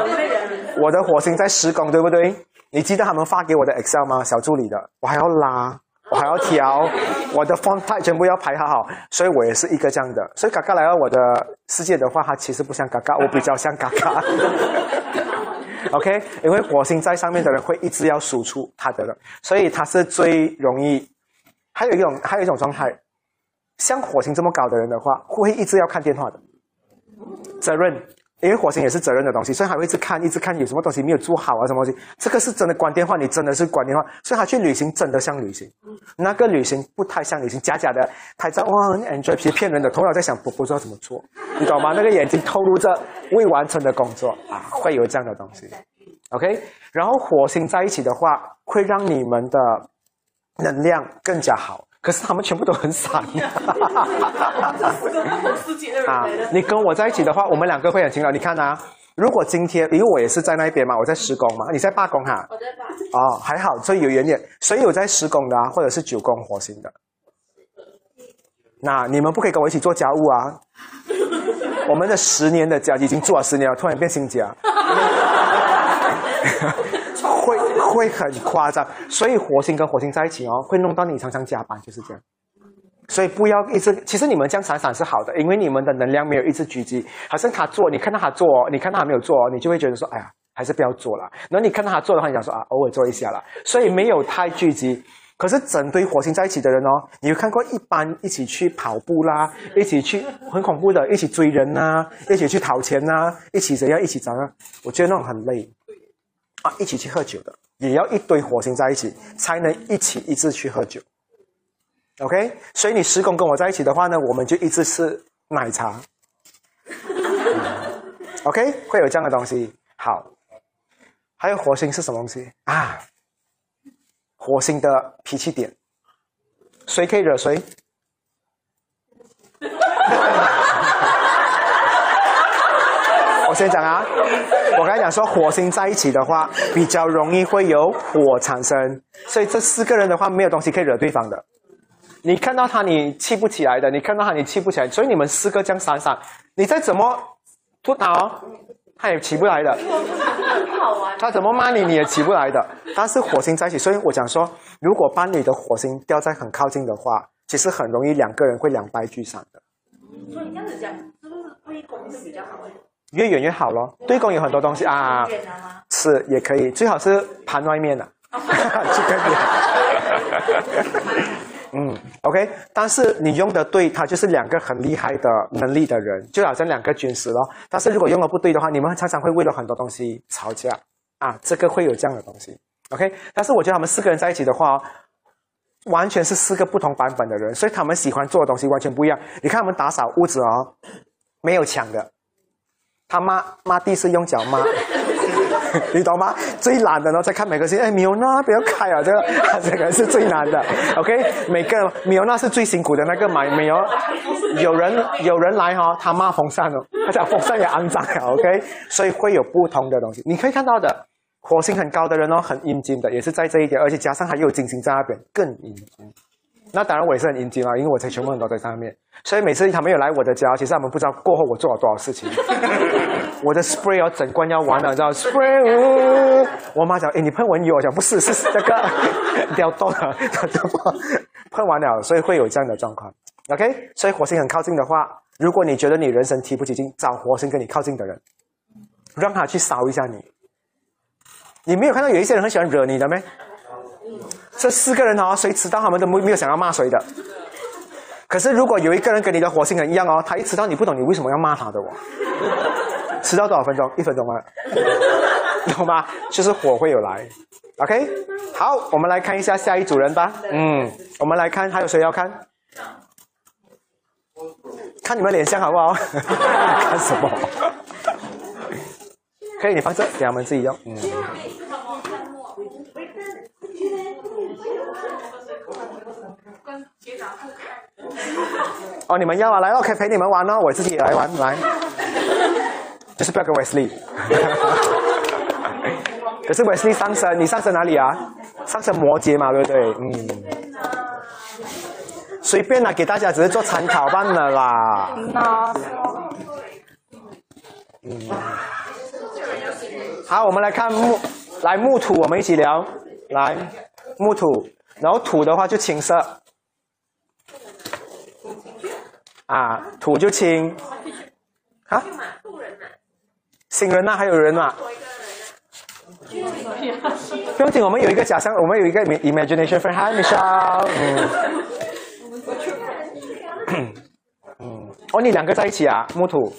我的火星在施工，对不对？你记得他们发给我的 Excel 吗？小助理的，我还要拉。还要调，我的 font type 全部要排好好，所以我也是一个这样的。所以嘎嘎来到我的世界的话，它其实不像嘎嘎，我比较像嘎嘎。OK，因为火星在上面的人会一直要输出他的了，所以他是最容易。还有一种，还有一种状态，像火星这么高的人的话，会一直要看电话的，责任。因为火星也是责任的东西，所以他会一直看，一直看有什么东西没有做好啊，什么东西。这个是真的关电话，你真的是关电话，所以他去旅行真的像旅行，那个旅行不太像旅行，假假的拍照哇很 enjoy，其实骗人的，头脑在想不不知道怎么做，你懂吗？那个眼睛透露着未完成的工作啊，会有这样的东西。OK，然后火星在一起的话，会让你们的能量更加好。可是他们全部都很傻。啊，你跟我在一起的话，我们两个会很勤劳。你看啊，如果今天因为我也是在那边嘛，我在施工嘛，你在罢工哈？我在罢。哦，还好，所以有缘点，所以有在施工的啊，或者是九宫火星的。那你们不可以跟我一起做家务啊！我们的十年的家已经做了十年了，突然变新家，会很夸张。所以火星跟火星在一起哦，会弄到你常常加班，就是这样。所以不要一直，其实你们这样闪闪是好的，因为你们的能量没有一直聚集。好像他做，你看到他做，你看到他没有做，你就会觉得说，哎呀，还是不要做了。然后你看到他做的话，你想说啊，偶尔做一下了。所以没有太聚集。可是整堆火星在一起的人哦，你有看过一般一起去跑步啦，一起去很恐怖的，一起追人呐，一起去讨钱呐，一起怎样，一起怎样？我觉得那种很累啊，一起去喝酒的，也要一堆火星在一起，才能一起一直去喝酒。OK，所以你施工跟我在一起的话呢，我们就一直吃奶茶。OK，会有这样的东西。好，还有火星是什么东西啊？火星的脾气点，谁可以惹谁？先讲啊，我刚才讲说火星在一起的话，比较容易会有火产生，所以这四个人的话没有东西可以惹对方的。你看到他你气不起来的，你看到他你气不起来，所以你们四个这样闪闪，你再怎么吐他，他也起不来的。他怎么骂你你也起不来的。但是火星在一起，所以我讲说，如果把你的火星掉在很靠近的话，其实很容易两个人会两败俱伤的。所以你这样子讲，是不是对攻是比较好？越远越好咯，对公有很多东西啊？是也可以，最好是盘外面的，去跟你。嗯，OK，但是你用的对，他就是两个很厉害的能力的人，就好像两个军师咯。但是如果用的不对的话，你们常常会为了很多东西吵架啊，这个会有这样的东西。OK，但是我觉得他们四个人在一起的话，完全是四个不同版本的人，所以他们喜欢做的东西完全不一样。你看他们打扫屋子哦，没有抢的，他抹抹地是用脚抹。你懂吗？最懒的呢，在看每个星，哎，米欧娜不要开啊，这个这个是最难的。OK，每个米欧娜是最辛苦的那个买没有？有人有人来哈，他骂风扇哦，他讲风扇也肮脏啊。OK，所以会有不同的东西。你可以看到的，火星很高的人哦，很阴茎的，也是在这一点，而且加上还有金星在那边，更阴茎。那当然我也是很阴茎啊，因为我才全部很多在上面，所以每次他们有来我的家，其实他们不知道过后我做了多少事情。我的 spray 要整罐要完了，你知道 spray。我妈讲，哎，你喷蚊油，我讲不是，是这个 掉动了，喷完了，所以会有这样的状况。OK，所以火星很靠近的话，如果你觉得你人生提不起劲，找火星跟你靠近的人，让他去烧一下你。你没有看到有一些人很喜欢惹你的没？这四个人哦，谁迟到他们都没没有想要骂谁的。可是如果有一个人跟你的火星人一样哦，他一迟到你不懂，你为什么要骂他的哦？迟到多少分钟？一分钟吗？懂吗？就是火会有来。OK，好，我们来看一下下一组人吧。嗯，我们来看还有谁要看？看你们脸相好不好？看什么？可以，你放这，给他们自己用。嗯。哦，你们要啊，来哦，可以陪你们玩哦，我自己也来玩，来。就是不要跟 Wesley。可是 Wesley 上升，你上升哪里啊？上升摩羯嘛，对不对？嗯。随便啦，给大家只是做参考罢了啦。嗯。好，我们来看木，来木土，我们一起聊。来，木土，然后土的话就青色。啊，土就轻。啊？新人呐，还有人嘛？不用紧，我们有一个假象，我们有一个 imagination friend。Hi Michelle。嗯。嗯。哦，你两个在一起啊？木土。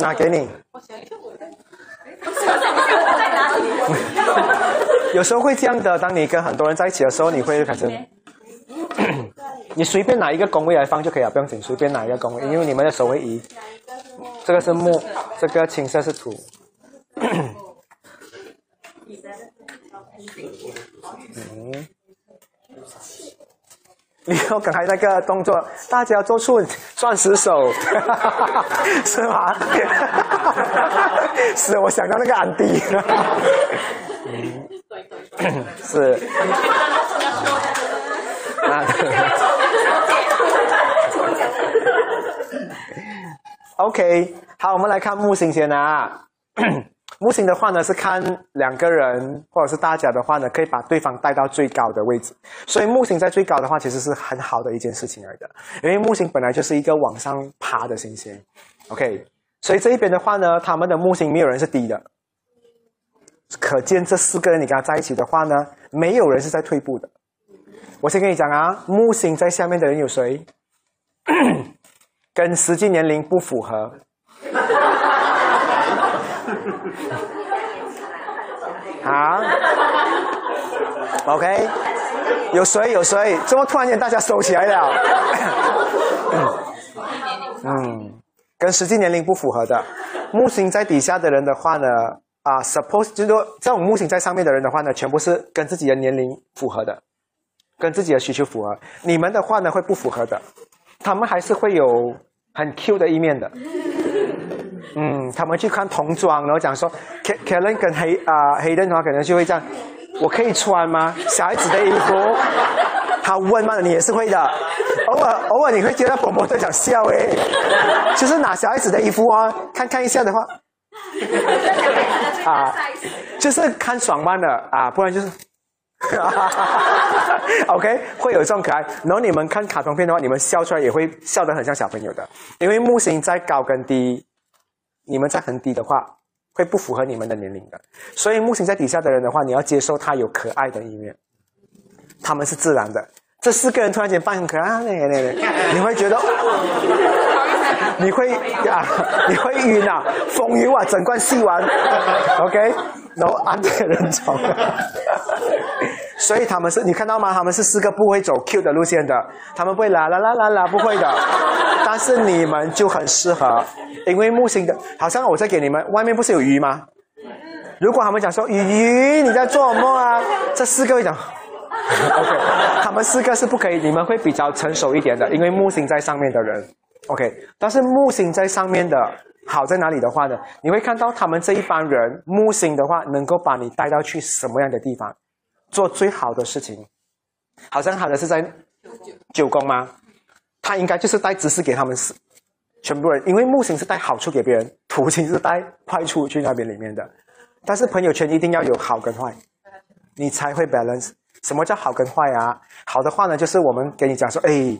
那给你。有时候会这样的，当你跟很多人在一起的时候，你会开始。你随便拿一个工位来放就可以了，不用紧，随便拿一个工位，因为你们的手位移。这个是木，这个青色是土。嗯。你要刚才那个动作，大家做出钻石手，是吗？是，我想到那个安迪。嗯，是。啊 ok 好我们来看木星先啊。木星的话呢是看两个人或者是大家的话呢可以把对方带到最高的位置。所以木星在最高的话其实是很好的一件事情来的。因为木星本来就是一个往上爬的行星。Ok 所以这一边的话呢他们的木星没有人是低的。可见这四个人你跟他在一起的话呢没有人是在退步的。我先跟你讲啊，木星在下面的人有谁？跟实际年龄不符合。好，OK，有谁有谁？怎么突然间大家收起来了？嗯，跟实际年龄不符合的木星在底下的人的话呢，啊，suppose 就是说这种木星在上面的人的话呢，全部是跟自己的年龄符合的，跟自己的需求符合。你们的话呢，会不符合的，他们还是会有很 Q 的一面的。嗯，他们去看童装，然后讲说，K Kellen 跟黑啊黑人的话，可能就会这样，我可以穿吗？小孩子的衣服，他问嘛，你也是会的。偶尔偶尔你会觉得婆婆在讲笑诶，就是拿小孩子的衣服啊，看看一下的话，啊，就是看爽慢的啊，不然就是哈哈哈，OK，会有这种可爱。然后你们看卡通片的话，你们笑出来也会笑得很像小朋友的，因为木星在高跟低。你们在很低的话，会不符合你们的年龄的。所以木星在底下的人的话，你要接受他有可爱的一面，他们是自然的。这四个人突然间扮很可爱，那个那个，你会觉得，你会呀，你会晕啊，风云啊，整罐戏完，OK，然后安个人走。所以他们是你看到吗？他们是四个不会走 Q 的路线的，他们不会啦啦啦啦啦，不会的。但是你们就很适合。因为木星的，好像我在给你们外面不是有鱼吗？如果他们讲说鱼鱼你在做梦啊？这四个会讲，OK，他们四个是不可以，你们会比较成熟一点的，因为木星在上面的人，OK。但是木星在上面的好在哪里的话呢？你会看到他们这一帮人，木星的话能够把你带到去什么样的地方，做最好的事情。好像好的是在九宫吗？他应该就是带知识给他们是。全部人，因为木星是带好处给别人，土星是带坏处去那边里面的。但是朋友圈一定要有好跟坏，你才会 balance。什么叫好跟坏啊？好的话呢，就是我们给你讲说，哎，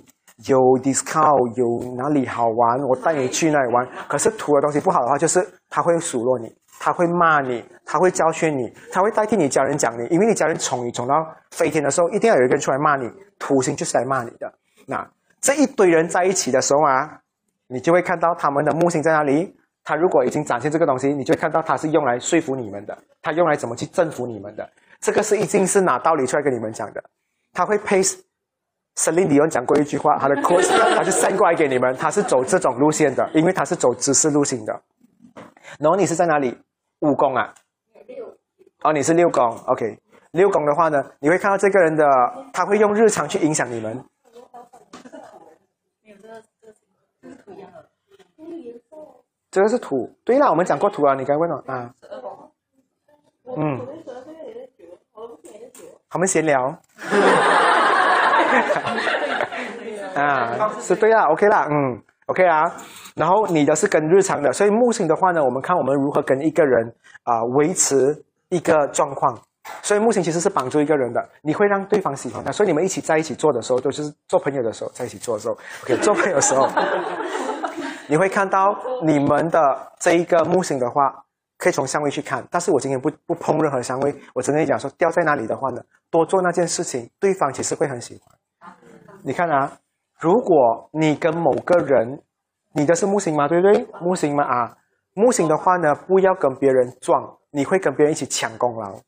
有 discount，有哪里好玩，我带你去那里玩。可是土的东西不好的话，就是他会数落你，他会骂你，他会教训你，他会代替你家人讲你，因为你家人宠你宠到飞天的时候，一定要有一个人出来骂你。土星就是来骂你的。那这一堆人在一起的时候啊。你就会看到他们的木星在哪里。他如果已经展现这个东西，你就会看到他是用来说服你们的，他用来怎么去征服你们的。这个是一定是拿道理出来跟你们讲的。他会 pace Celine Dion 讲过一句话，他的 course 他就 send 过来给你们。他是走这种路线的，因为他是走知识路线的。然后你是在哪里？五宫啊？哦，你是六宫。OK，六宫的话呢，你会看到这个人的，他会用日常去影响你们。这个是土，对啦，我们讲过土啊，你该问了啊。嗯。他们闲聊。啊，是对啦，OK 啦，嗯，OK 啊。然后你的是跟日常的，所以木星的话呢，我们看我们如何跟一个人啊维持一个状况。所以木星其实是绑住一个人的，你会让对方喜欢他。所以你们一起在一起做的时候，都是做朋友的时候，在一起做的时候，OK，做朋友的时候。你会看到你们的这一个木星的话，可以从相位去看。但是我今天不不碰任何相位，我只能讲说掉在哪里的话呢，多做那件事情，对方其实会很喜欢。你看啊，如果你跟某个人，你的是木星吗？对不对？木星吗？啊，木星的话呢，不要跟别人撞，你会跟别人一起抢功劳。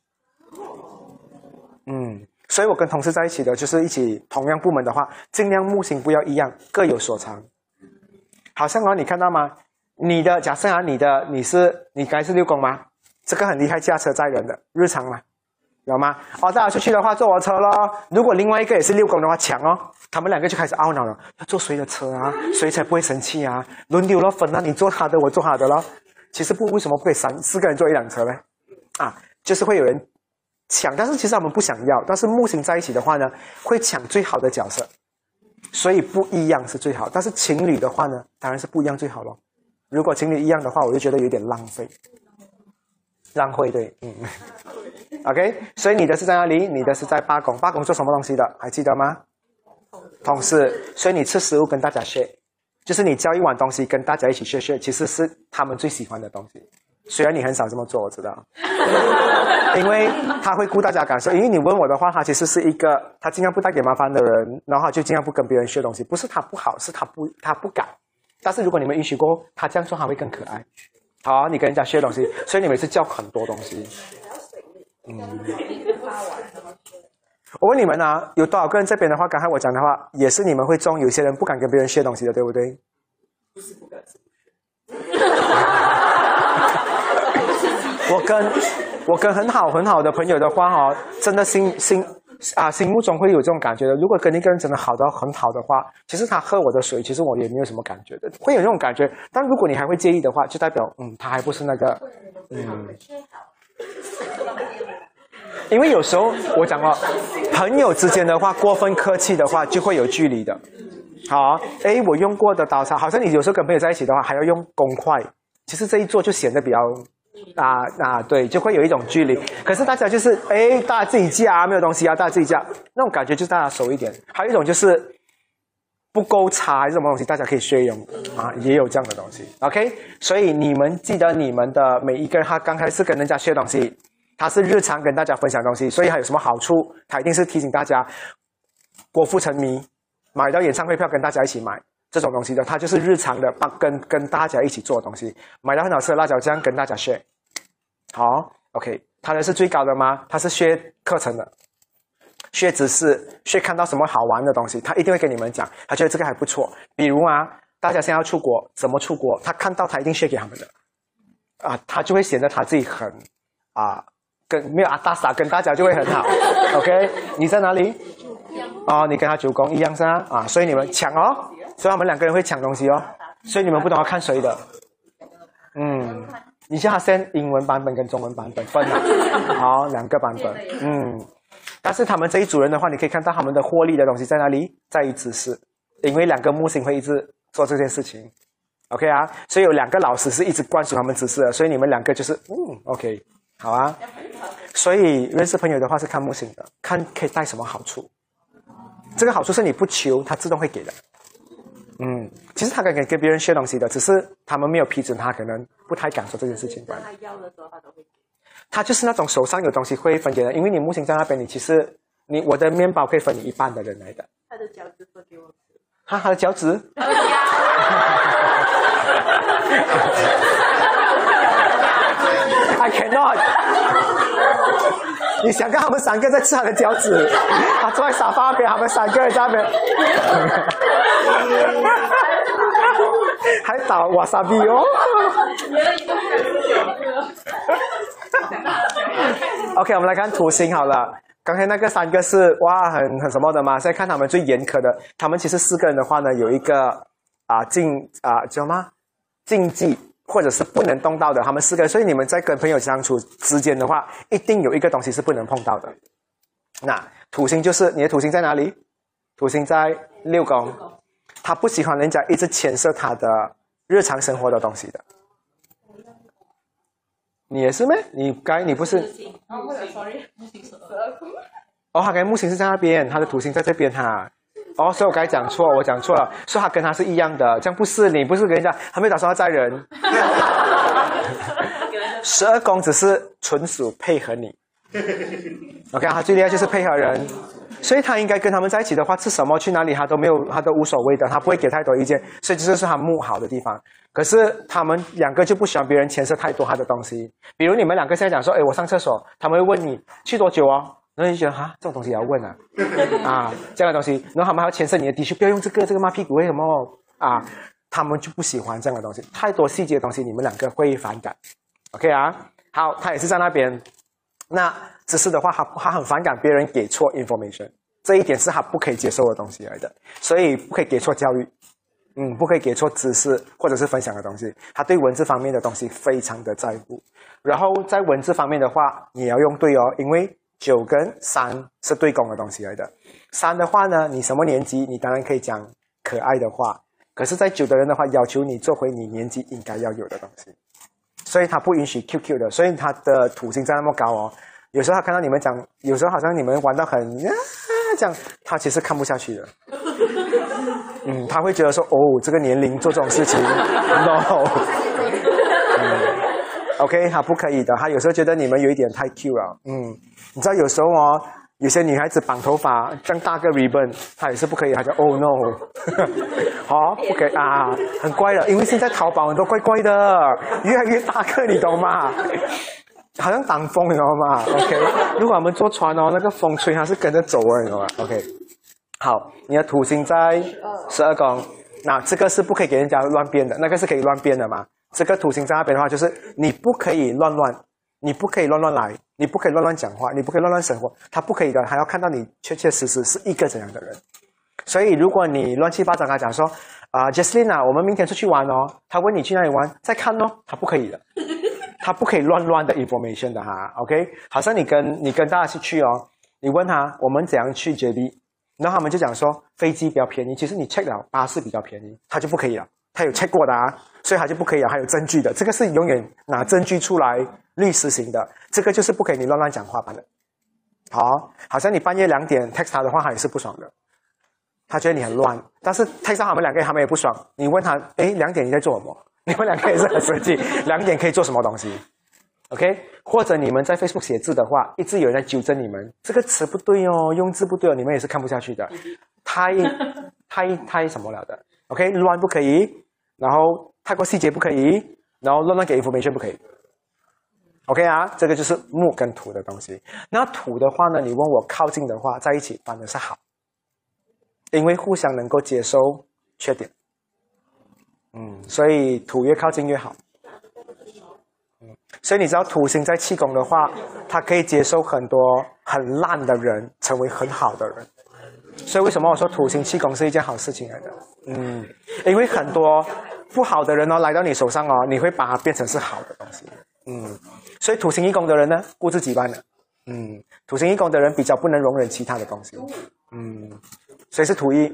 嗯，所以我跟同事在一起的，就是一起同样部门的话，尽量木星不要一样，各有所长。好像哦，你看到吗？你的假设啊，你的你是你该是六宫吗？这个很厉害，驾车载人的日常嘛，有吗？哦，大家出去的话坐我车咯。如果另外一个也是六宫的话，抢哦，他们两个就开始懊恼了，要坐谁的车啊？谁才不会生气啊？轮流咯分啊，你坐他的，我坐他的咯。其实不，为什么不可以三四个人坐一辆车呢？啊，就是会有人抢，但是其实他们不想要。但是木星在一起的话呢，会抢最好的角色。所以不一样是最好，但是情侣的话呢，当然是不一样最好咯。如果情侣一样的话，我就觉得有点浪费，让会对，嗯，OK，所以你的是在哪里？你的是在八公，八公做什么东西的？还记得吗？同事，所以你吃食物跟大家 share，就是你交一碗东西跟大家一起 share share，其实是他们最喜欢的东西。虽然你很少这么做，我知道，因为他会顾大家感受。因为你问我的话，他其实是一个他尽量不带给麻烦的人，然后就尽量不跟别人学东西。不是他不好，是他不他不敢。但是如果你们允许过他这样做，他会更可爱。好，你跟人家学东西，所以你每次教很多东西。嗯。我问你们啊，有多少个人这边的话，刚才我讲的话，也是你们会中，有些人不敢跟别人学东西的，对不对？不是不敢，是 我跟我跟很好很好的朋友的话哦，真的心心啊，心目中会有这种感觉的。如果跟一个人真的好到很好的话，其实他喝我的水，其实我也没有什么感觉的，会有那种感觉。但如果你还会介意的话，就代表嗯，他还不是那个嗯。因为有时候我讲了，朋友之间的话，过分客气的话，就会有距离的。好，哎，我用过的刀叉，好像你有时候跟朋友在一起的话，还要用公筷，其实这一做就显得比较啊啊，对，就会有一种距离。可是大家就是，哎，大家自己夹，没有东西啊，大家自己夹，那种感觉就是大家熟一点。还有一种就是不勾是什么东西，大家可以学用啊，也有这样的东西。OK，所以你们记得你们的每一个人，他刚开始跟人家学东西。他是日常跟大家分享东西，所以他有什么好处？他一定是提醒大家，国富沉迷，买到演唱会票跟大家一起买这种东西的，他就是日常的，跟跟大家一起做的东西。买到很好吃的辣椒酱跟大家 share。好，OK，他的是最高的吗？他是学课程的，学知识，学看到什么好玩的东西，他一定会跟你们讲。他觉得这个还不错。比如啊，大家现在要出国，怎么出国？他看到他一定 share 给他们的，啊，他就会显得他自己很啊。跟没有啊大傻跟大家就会很好，OK？你在哪里？哦，你跟他九宫一样是啊，啊，所以你们抢哦，所以他们两个人会抢东西哦，所以你们不懂要看谁的，嗯，你叫他先英文版本跟中文版本分。了，好，两个版本，嗯，但是他们这一组人的话，你可以看到他们的获利的东西在哪里，在于知识，因为两个木星会一直做这件事情，OK 啊，所以有两个老师是一直灌输他们知识的，所以你们两个就是嗯，OK。好啊，所以认识朋友的话是看木星的，看可以带什么好处。这个好处是你不求，它自动会给的。嗯，其实他可以跟别人学东西的，只是他们没有批准他，可能不太敢说这件事情。他要的时候他都会给。他就是那种手上有东西会分给人，因为你木星在那边，你其实你我的面包可以分你一半的人来的。他的脚趾分给我吃。哈，他的脚趾。I cannot。你想看他们三个在吃他的脚趾？他坐在沙发边，他们三个人在那边，还倒瓦萨比哦。OK，我们来看图形好了。刚才那个三个是哇，很很什么的嘛？现在看他们最严苛的，他们其实四个人的话呢，有一个啊禁啊叫什么禁忌。或者是不能动到的，他们四个，所以你们在跟朋友相处之间的话，一定有一个东西是不能碰到的。那土星就是你的土星在哪里？土星在六宫，他不喜欢人家一直牵涉他的日常生活的东西的。你也是吗？你该你不是？哦，他跟木星是在那边，他的土星在这边哈。哦，所以我刚才讲错，我讲错了，说他跟他是一样的，这样不是你不是跟人家，他没打算要载人。十二宫只是纯属配合你。OK，他最厉害就是配合人，所以他应该跟他们在一起的话，吃什么去哪里他都没有，他都无所谓的，他不会给太多意见，所以这是他木好的地方。可是他们两个就不喜欢别人牵涉太多他的东西，比如你们两个现在讲说，哎，我上厕所，他们会问你去多久哦？然后就觉得哈，这种东西也要问啊，啊，这样的东西，然后他们还要牵涉你的的确不要用这个，这个抹屁股为什么啊？他们就不喜欢这样的东西，太多细节的东西，你们两个会反感。OK 啊，好，他也是在那边。那只是的话，他他很反感别人给错 information，这一点是他不可以接受的东西来的，所以不可以给错教育，嗯，不可以给错知识或者是分享的东西。他对文字方面的东西非常的在乎，然后在文字方面的话，也要用对哦，因为。九跟三是对宫的东西来的。三的话呢，你什么年纪，你当然可以讲可爱的话。可是，在九的人的话，要求你做回你年纪应该要有的东西，所以他不允许 QQ 的，所以他的土星在那么高哦。有时候他看到你们讲，有时候好像你们玩到很啊这样，他其实看不下去的。嗯，他会觉得说，哦，这个年龄做这种事情，no。，OK，他不可以的。他有时候觉得你们有一点太 Q 了。嗯，你知道有时候哦，有些女孩子绑头发这样大个 ribbon，她也是不可以，她就 Oh no，好、不可以啊，很乖的，因为现在淘宝很多怪怪的，越来越大个，你懂吗？好像挡风，你知道吗？OK，如果我们坐船哦，那个风吹它是跟着走的，你知道吗？OK，好，你的土星在十二宫，那这个是不可以给人家乱编的，那个是可以乱编的嘛？这个图形在那边的话，就是你不可以乱乱，你不可以乱乱来，你不可以乱乱讲话，你不可以乱乱生活，他不可以的，还要看到你确确实实是一个怎样的人。所以，如果你乱七八糟跟他讲说啊、j e s s l y n 啊，我们明天出去玩哦，他问你去哪里玩，再看哦，他不可以的。他不可以乱乱的 information 的哈，OK？好像你跟你跟大家去去哦，你问他我们怎样去 JB，然后他们就讲说飞机比较便宜，其实你 check 了巴士比较便宜，他就不可以了，他有 check 过的啊，所以他就不可以了，还有证据的，这个是永远拿证据出来律师型的，这个就是不可以你乱乱讲话版的。好，好像你半夜两点 text 他的话，他也是不爽的，他觉得你很乱，但是 text 到他们两个，他们也不爽。你问他，哎，两点你在做什么？你们两个也是很生气，两点可以做什么东西？OK，或者你们在 Facebook 写字的话，一直有人在纠正你们，这个词不对哦，用字不对哦，你们也是看不下去的，太太太什么了的？OK，乱不可以，然后太过细节不可以，然后乱乱给一幅没缺不可以。OK 啊，这个就是木跟土的东西。那土的话呢，你问我靠近的话，在一起反而是好，因为互相能够接受缺点。嗯，所以土越靠近越好。嗯，所以你知道土星在气功的话，它可以接受很多很烂的人成为很好的人。所以为什么我说土星气功是一件好事情来的？嗯，因为很多不好的人哦来到你手上哦，你会把它变成是好的东西。嗯，所以土星一宫的人呢，固执己般的。嗯，土星一宫的人比较不能容忍其他的东西。嗯，所以是土一。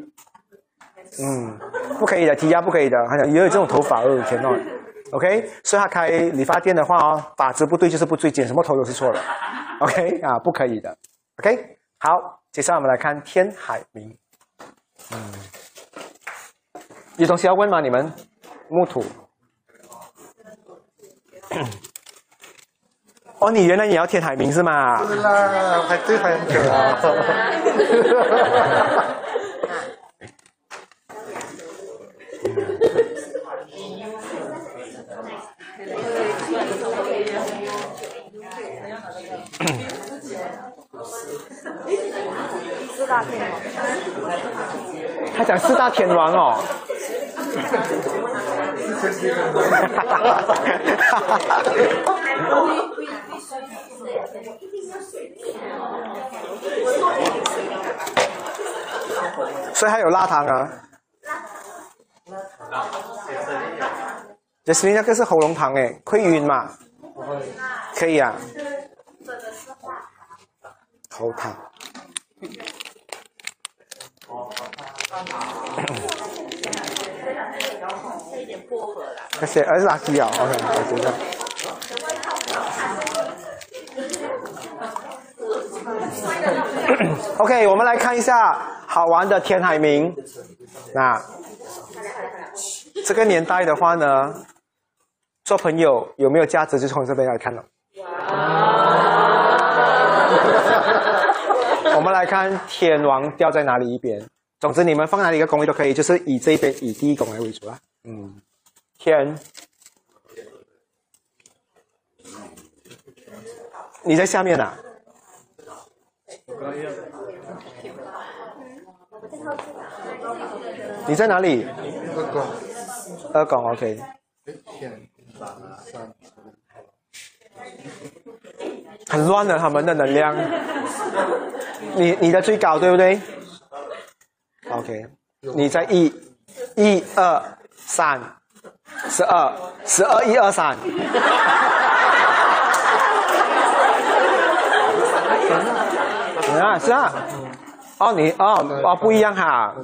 嗯，不可以的，提压不可以的。好像也有这种头发，哦天呐。OK，所以他开理发店的话哦，发质不对就是不对，剪什么头都是错的。OK 啊，不可以的。OK，好，接下来我们来看天海明。嗯，有东西要问吗？你们木土。哦，你原来也要天海名是吗？是啦，排队排很久啊。四大天王，他讲四大天王哦。所以还有辣汤啊。杰斯林那个是喉咙糖哎，会晕吗？可以啊。喉糖。薄荷啦。那些儿子垃圾啊，OK，我觉得。OK，我们来看一下好玩的天海明。那这个年代的话呢，做朋友有没有价值，就从这边来看了。我们来看天王掉在哪里一边。总之，你们放哪里一个公位都可以，就是以这一边以第一宫来为主啦。嗯，天，你在下面啊？你在哪里？二宫，二宫，OK。很乱的，他们的能量。你你的最高对不对？OK，你在一、一二三，十二，十二一二三。啊，是啊。哦，你哦哦不一样哈。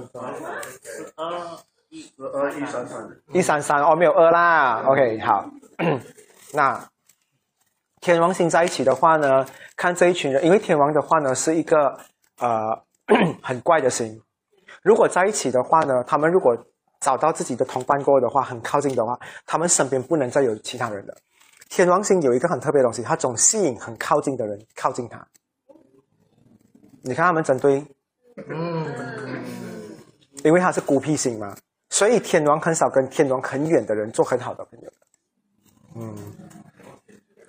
十二一三三，一三三哦，没有二啦。OK，好。那天王星在一起的话呢，看这一群人，因为天王的话呢是一个呃 很怪的星，如果在一起的话呢，他们如果找到自己的同伴过的话，很靠近的话，他们身边不能再有其他人的。天王星有一个很特别的东西，它总吸引很靠近的人靠近他。你看他们整堆，嗯，因为他是孤僻星嘛，所以天王很少跟天王很远的人做很好的朋友。嗯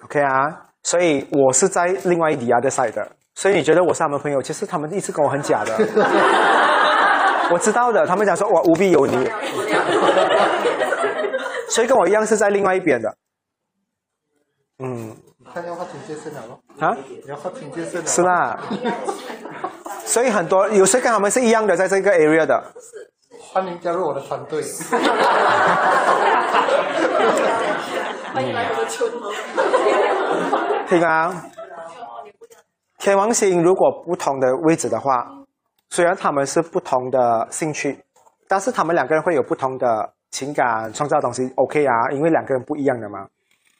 ，OK 啊，所以我是在另外一底下的 side 的，所以你觉得我是他们朋友，其实他们一直跟我很假的。我知道的，他们讲说我无必有你，所以跟我一样是在另外一边的。嗯，你看要画警戒线了咯，啊，你要画警戒线了，是？啦。所以很多有些跟他们是一样的，在这个 area 的。欢迎加入我的团队。欢迎来我的村哦。听啊，天王星如果不同的位置的话，虽然他们是不同的兴趣，但是他们两个人会有不同的情感创造东西，OK 啊，因为两个人不一样的嘛。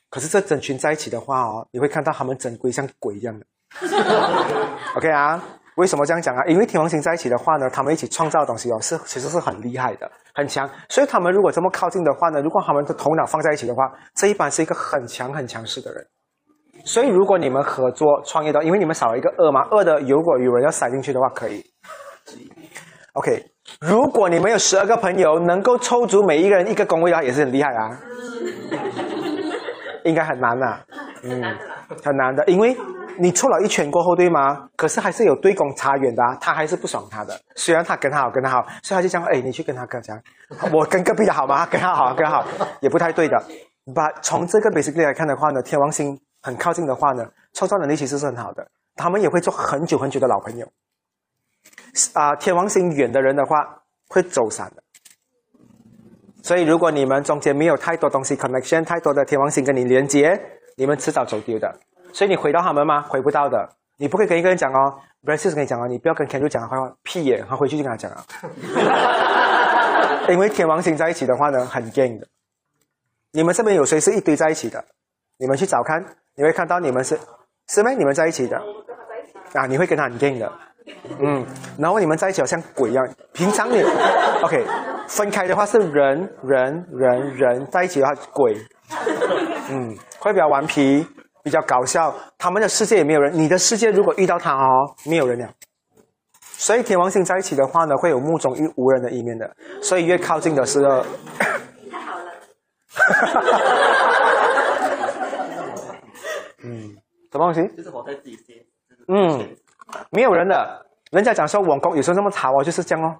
可是这整群在一起的话哦，你会看到他们整归像鬼一样的，OK 啊？为什么这样讲啊？因为天王星在一起的话呢，他们一起创造的东西哦，是其实是很厉害的，很强。所以他们如果这么靠近的话呢，如果他们的头脑放在一起的话，这一般是一个很强很强势的人。所以如果你们合作创业的，因为你们少了一个二嘛，二的如果有人要塞进去的话，可以。OK，如果你们有十二个朋友，能够抽足每一个人一个工位的话，也是很厉害啊。应该很难呐、嗯，很难的，因为你抽了一圈过后，对吗？可是还是有对公差远的、啊，他还是不爽他的。虽然他跟他好，跟他好，所以他就这样，哎，你去跟他跟讲，我跟隔壁的好吗？跟他好，跟他好，也不太对的。把从这个 basically 来看的话呢，天王星很靠近的话呢，创造能力其实是很好的，他们也会做很久很久的老朋友。啊、天王星远的人的话会走散的。所以，如果你们中间没有太多东西 connection，太多的天王星跟你连接，你们迟早走丢的。所以你回到他们吗？回不到的。你不可以跟一个人讲哦 b r a c e 跟你讲哦，你不要跟 Kendra 讲坏话，屁耶，他回去就跟他讲啊。因为天王星在一起的话呢，很 gang 的。你们这边有谁是一堆在一起的？你们去找看，你会看到你们是是吗？你们在一起的啊，你会跟他很 gang 的。嗯，然后你们在一起好像鬼一样。平常你 OK，分开的话是人人人人在一起的话鬼，嗯，会比较顽皮，比较搞笑。他们的世界也没有人，你的世界如果遇到他哦，没有人了。所以天王星在一起的话呢，会有目中无人的一面的。所以越靠近的时候，太好了，嗯，什么东西？就是活在自己先。嗯，没有人的。人家讲说网工有时候那么吵哦，就是这样哦。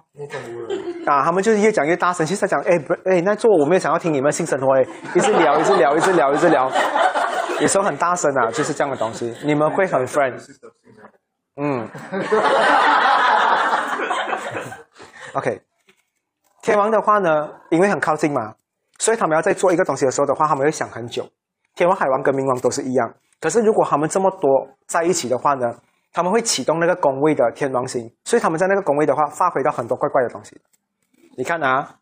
啊，他们就是越讲越大声，其实在讲，哎，不，哎，那做我没有想要听你们性生活，哎，一直聊，一直聊，一直聊，一直聊，有时候很大声啊，就是这样的东西，你们会很 friend，嗯，OK，天王的话呢，因为很靠近嘛，所以他们要在做一个东西的时候的话，他们会想很久。天王、海王跟冥王都是一样，可是如果他们这么多在一起的话呢，他们会启动那个宫位的天王星，所以他们在那个宫位的话，发挥到很多怪怪的东西。你看啊，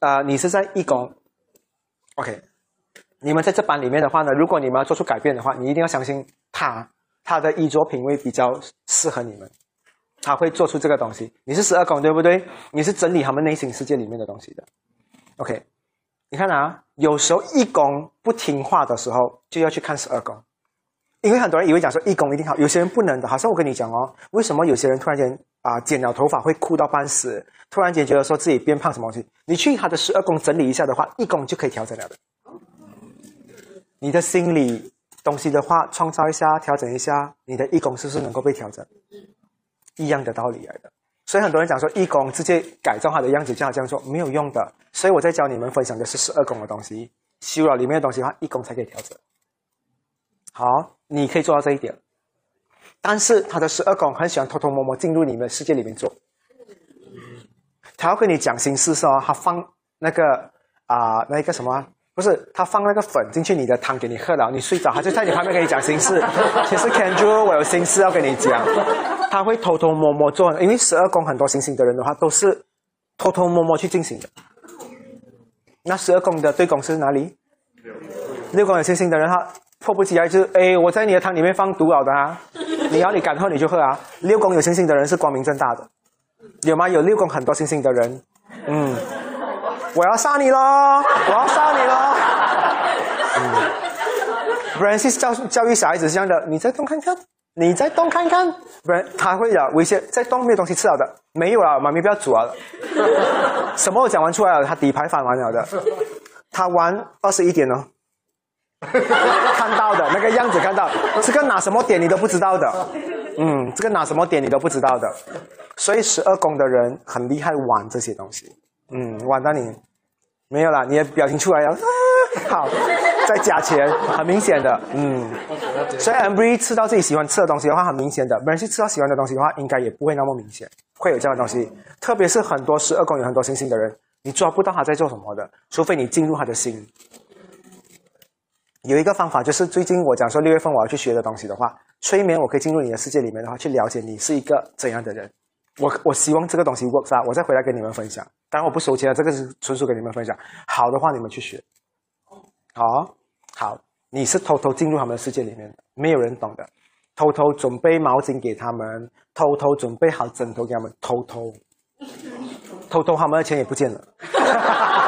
啊、你是在一宫，OK，你们在这班里面的话呢，如果你们要做出改变的话，你一定要相信他，他的衣着品味比较适合你们，他会做出这个东西。你是十二宫对不对？你是整理他们内心世界里面的东西的，OK。你看啊，有时候一宫不听话的时候，就要去看十二宫。因为很多人以为讲说义工一定好，有些人不能的。好像我跟你讲哦，为什么有些人突然间啊、剪了头发会哭到半死，突然间觉得说自己变胖什么东西？你去他的十二宫整理一下的话，义工就可以调整了的。你的心理东西的话，创造一下，调整一下，你的义工是不是能够被调整？一样的道理来的。所以很多人讲说义工直接改造他的样子，叫他这样做没有用的。所以我在教你们分享的是十二宫的东西，修了里面的东西的话，义工才可以调整。好，你可以做到这一点，但是他的十二宫很喜欢偷偷摸摸进入你们世界里面做。他要跟你讲心事是哦，他放那个啊、那个什么啊，不是他放那个粉进去你的汤给你喝了，你睡着，他就在你旁边跟你讲心事。其实 Kendra 我有心事要跟你讲，他会偷偷摸摸做，因为十二宫很多行星的人的话都是偷偷摸摸去进行的。那十二宫的对宫是哪里？六宫有星星的人，他迫不及待就哎，我在你的汤里面放毒了的啊！你要你敢喝你就喝啊！六宫有星星的人是光明正大的，有吗？有六宫很多星星的人，嗯，我要杀你喽！我要杀你喽！嗯 c i s 教教育小孩子是这样的，你再动看看，你再动看看，不然他会的威胁，再动没有东西吃了的，没有了，妈咪不要煮了。什么我讲完出来了，他底牌反完了的，他玩二十一点哦，看到的那个样子看到，这个拿什么点你都不知道的，嗯，这个拿什么点你都不知道的，所以十二宫的人很厉害玩这些东西，嗯，玩到你没有了，你的表情出来了，啊、好，再加钱，很明显的，嗯，所以 Ambry 吃到自己喜欢吃的东西的话，很明显的；不然去吃到喜欢的东西的话，应该也不会那么明显，会有这样的东西。特别是很多十二宫有很多星星的人，你抓不到他在做什么的，除非你进入他的心。有一个方法就是最近我讲说六月份我要去学的东西的话，催眠我可以进入你的世界里面的话，去了解你是一个怎样的人。我我希望这个东西 works 啊，我再回来跟你们分享。当然我不收钱了，这个是纯属跟你们分享。好的话你们去学。好，好，你是偷偷进入他们的世界里面的，没有人懂的。偷偷准备毛巾给他们，偷偷准备好枕头给他们，偷偷，偷偷他们的钱也不见了。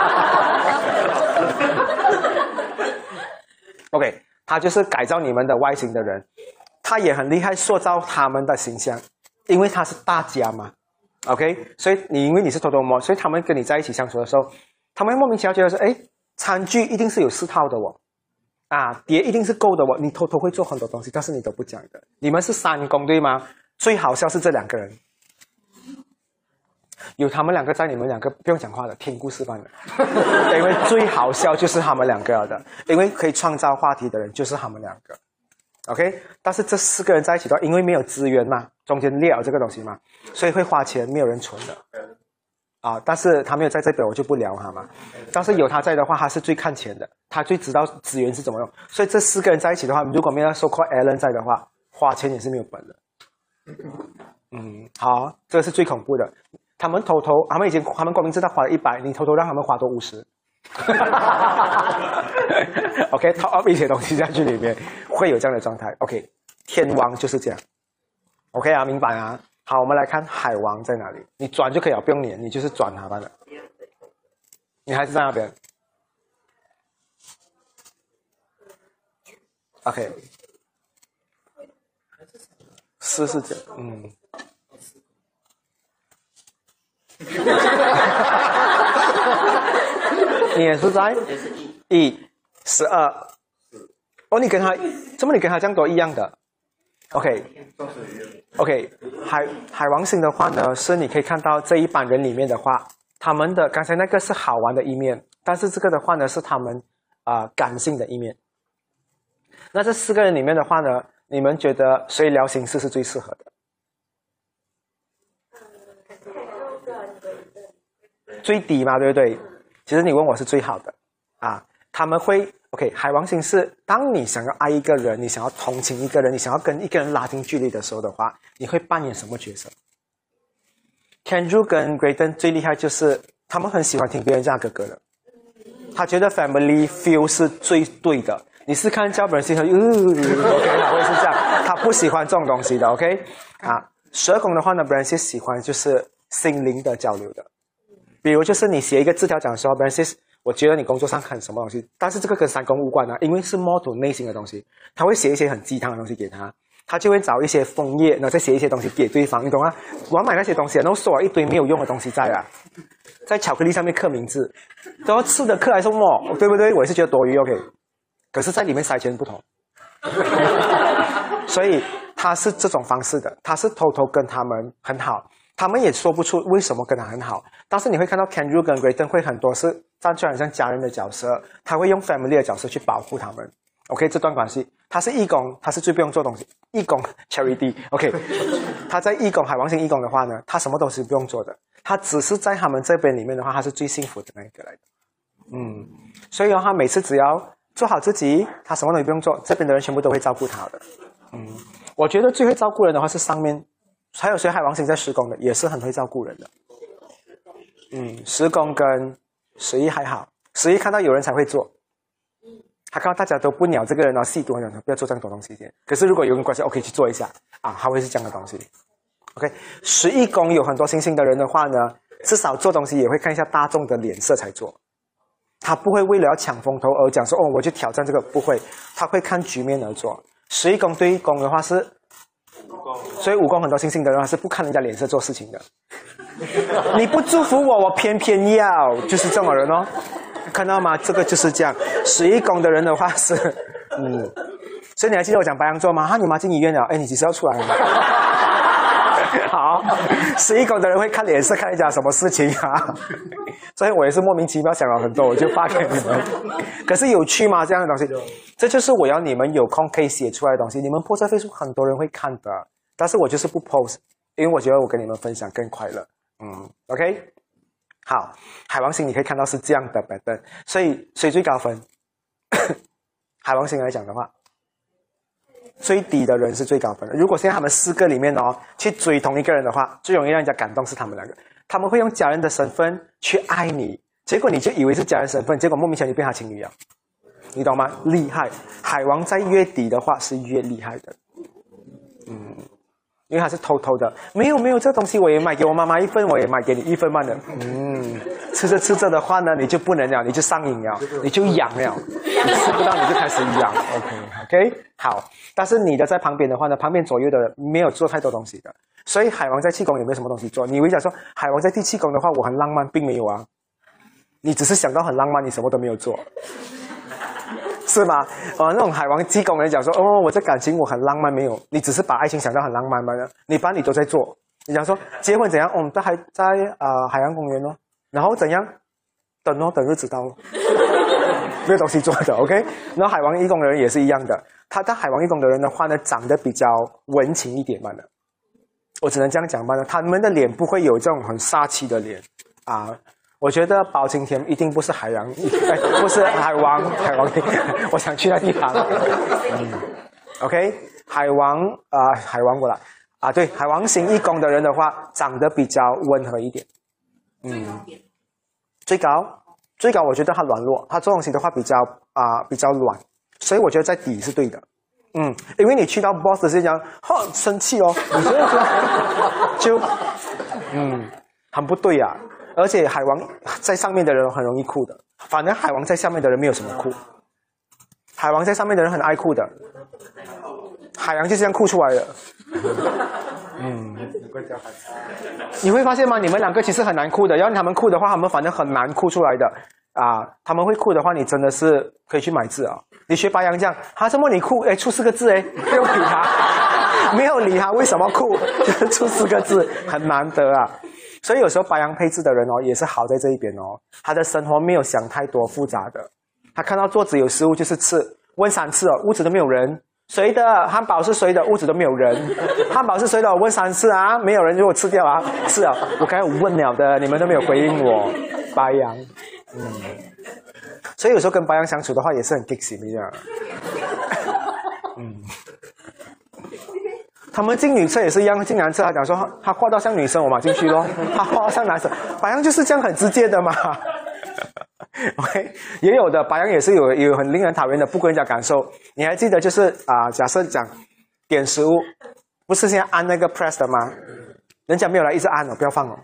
OK，他就是改造你们的外形的人，他也很厉害，塑造他们的形象，因为他是大家嘛。OK，所以你因为你是偷偷摸，所以他们跟你在一起相处的时候，他们莫名其妙觉得说，哎，餐具一定是有四套的哦，啊，碟一定是够的哦，你偷偷会做很多东西，但是你都不讲的。你们是三公对吗？最好笑是这两个人，有他们两个在，你们两个不用讲话的，听故事般的。因为最好笑就是他们两个的，因为可以创造话题的人就是他们两个。OK，但是这四个人在一起的话，因为没有资源嘛，中间裂了这个东西嘛，所以会花钱，没有人存的。啊，但是他没有在这边，我就不聊他嘛。但是有他在的话，他是最看钱的，他最知道资源是怎么用。所以这四个人在一起的话，如果没有收括 Alan 在的话，花钱也是没有本的。嗯，好，这个是最恐怖的。他们偷偷，他们已经，他们光明正大花了一百，你偷偷让他们花多五十。OK，套一些东西下去里面，会有这样的状态。OK，天王就是这样。OK 啊，明白啊。好，我们来看海王在哪里。你转就可以了，不用撵，你就是转它罢了。你还是在那边。OK，四是这样，嗯。你也是在一十二。哦，你跟他，怎么你跟他这样多一样的？OK，OK，海海王星的话呢，是你可以看到这一班人里面的话，他们的刚才那个是好玩的一面，但是这个的话呢，是他们啊、感性的一面。那这四个人里面的话呢，你们觉得谁聊形式是最适合的？最低嘛，对不对？其实你问我是最好的啊。他们会 OK，海王星是当你想要爱一个人，你想要同情一个人，你想要跟一个人拉近距离的时候的话，你会扮演什么角色？Kendra 跟 Graydon 最厉害就是他们很喜欢听别人这样哥哥的，他觉得 family feel 是最对的。你是看叫本人星和，呃，OK，他会是这样，他不喜欢这种东西的，OK 啊。蛇宫的话呢，本人是喜欢就是心灵的交流的。比如就是你写一个字条讲说 b r a n c i s 我觉得你工作上看什么东西，但是这个跟三公无关啊，因为是 model 内心的东西，他会写一些很鸡汤的东西给他，他就会找一些枫叶，然后再写一些东西给对方，你懂吗？我要买那些东西，然后收了一堆没有用的东西在啊，在巧克力上面刻名字，然后吃的刻来什么，对不对？我也是觉得多余，OK，可是在里面塞钱不同，所以他是这种方式的，他是偷偷跟他们很好。他们也说不出为什么跟他很好，但是你会看到 Kendra 跟 Graydon 会很多是站出来像家人的角色，他会用 family 的角色去保护他们。OK，这段关系，他是义工，他是最不用做东西，义工 charity。OK，他在义工海王星义工的话呢，他什么东西不用做的，他只是在他们这边里面的话，他是最幸福的那一个来的。嗯，所以的话，每次只要做好自己，他什么东西不用做，这边的人全部都会照顾他的。嗯，我觉得最会照顾人的话是上面。还有谁海王星在施工的，也是很会照顾人的。嗯，施工跟十一还好，十一看到有人才会做，他看到大家都不鸟这个人，然后细读讲不要做这样多东西先。可是如果有人关系，OK 去做一下啊，他会是这样的东西。OK，十一宫有很多星星的人的话呢，至少做东西也会看一下大众的脸色才做。他不会为了要抢风头而讲说哦，我去挑战这个，不会，他会看局面而做。十一宫对一宫的话是，所以武功很多星星的人是不看人家脸色做事情的。你不祝福我，我偏偏要，就是这种人哦。看到吗？这个就是这样。十一宫的人的话是，嗯，所以你还记得我讲白羊座吗？哈，你妈进医院了，哎，你几时要出来？好，十一宫的人会看脸色，看你讲什么事情啊。所以我也是莫名其妙想了很多，我就发给你们。可是有趣吗？这样的东西，这就是我要你们有空可以写出来的东西。你们 post 在 Facebook 很多人会看的，但是我就是不 post，因为我觉得我跟你们分享更快乐。嗯，OK，好，海王星你可以看到是这样的 pattern，所以谁最高分？海王星来讲的话，最低的人是最高分的。如果现在他们四个里面哦，去追同一个人的话，最容易让人家感动是他们两个。他们会用家人的身份去爱你，结果你就以为是家人身份，结果莫名其妙就变成情侣了，你懂吗？厉害，海王在月底的话是越厉害的，嗯，因为他是偷偷的，没有没有，这东西我也买给我妈妈一份，我也买给你一份嘛的，嗯，吃着吃着的话呢，你就不能了，你就上瘾了，你就痒了，你吃不到你就开始痒，OK OK，好，但是你的在旁边的话呢，旁边左右的人没有做太多东西的。所以海王在气功有没有什么东西做？你以为讲说海王在第七宫的话，我很浪漫，并没有啊。你只是想到很浪漫，你什么都没有做，是吗？啊，那种海王气功人讲说，哦，我在感情我很浪漫，没有。你只是把爱情想到很浪漫吗？你班里都在做。你讲说结婚怎样？哦，都还在啊海洋公园哦。然后怎样？等哦，等就知道了。没有东西做的，OK。然后海王一宫的人也是一样的。他在海王一宫的人的话呢，长得比较文情一点嘛的。我只能这样讲吧呢，他们的脸不会有这种很杀气的脸啊。我觉得包青天一定不是海洋，不是海王，海王，我想去那地方。嗯，OK，海王啊，海王过来啊，对，海王星一宫的人的话，长得比较温和一点。嗯，最高，最高，我觉得他软弱，他做东西的话比较啊比较软，所以我觉得在底是对的。嗯，因为你去到 boss 是讲，哈，生气哦，你这样子就，嗯，很不对呀。而且海王在上面的人很容易哭的，反正海王在下面的人没有什么哭。海王在上面的人很爱哭的，海洋就这样哭出来了。嗯，你会发现吗？你们两个其实很难哭的，要让他们哭的话，他们反正很难哭出来的。啊，他们会哭的话，你真的是可以去买字啊。你学白羊这样，他什么你哭？哎，出四个字哎，不用理他，没有理他，为什么哭？就是出四个字，很难得啊。所以有时候白羊配置的人哦，也是好在这一边哦。他的生活没有想太多复杂的，他看到桌子有食物就是吃，问三次哦，屋子都没有人，谁的汉堡是谁的？屋子都没有人，汉堡是谁的？我问三次啊，没有人就我吃掉啊，是啊，我刚才问了的，你们都没有回应我，白羊。嗯，所以有时候跟白羊相处的话也是很 g i x y 一样。嗯，他们进女厕也是一样，进男厕他讲说他画到像女生，我马进去咯；他画到像男生，白羊就是这样很直接的嘛。OK，也有的白羊也是有有很令人讨厌的，不跟人家感受。你还记得就是啊，假设讲点食物，不是现在按那个 press 的吗？人家没有来一直按哦，不要放哦。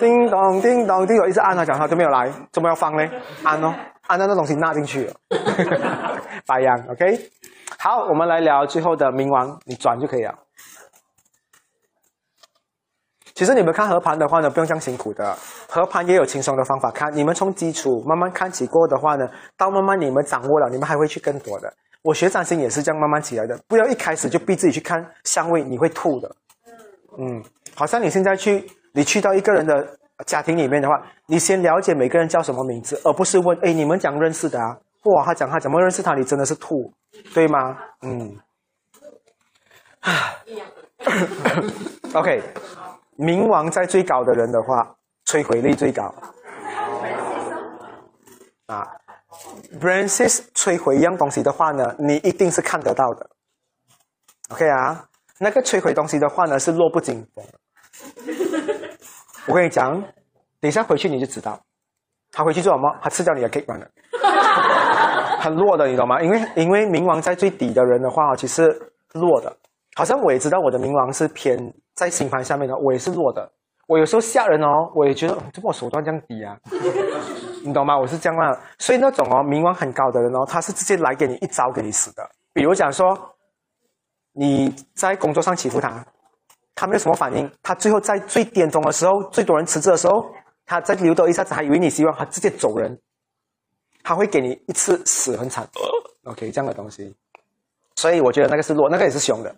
叮咚叮咚叮咚，一直按他讲他都没有来，怎么要放呢？按哦，按到那东西纳进去了。白羊，OK。好，我们来聊最后的冥王，你转就可以了。其实你们看合盘的话呢，不用这样辛苦的，合盘也有轻松的方法看。你们从基础慢慢看起过的话呢，到慢慢你们掌握了，你们还会去更多的。我学占星也是这样慢慢起来的，不要一开始就逼自己去看相位，你会吐的。嗯，好像你现在去。你去到一个人的家庭里面的话，你先了解每个人叫什么名字，而不是问：哎，你们讲认识的啊？哇，他讲他怎么认识他？你真的是吐，对吗？嗯。OK，冥王在最高的人的话，摧毁力最高。啊，Brances 摧毁一样东西的话呢，你一定是看得到的。OK 啊，那个摧毁东西的话呢，是弱不禁风。我跟你讲，等一下回去你就知道。他回去做什么？他吃掉你的 cake 完了，很弱的，你懂吗？因为因为冥王在最底的人的话，其实弱的。好像我也知道我的冥王是偏在星盘下面的，我也是弱的。我有时候吓人哦，我也觉得怎么我手段这样低啊？你懂吗？我是这样啊。所以那种哦，冥王很高的人哦，他是直接来给你一招给你死的。比如讲说，你在工作上欺负他，他没有什么反应，他最后在最巅峰的时候，最多人辞职的时候，他再留多一下子，还以为你希望他直接走人，他会给你一次死很惨。OK，这样的东西。所以我觉得那个是弱，那个也是凶的。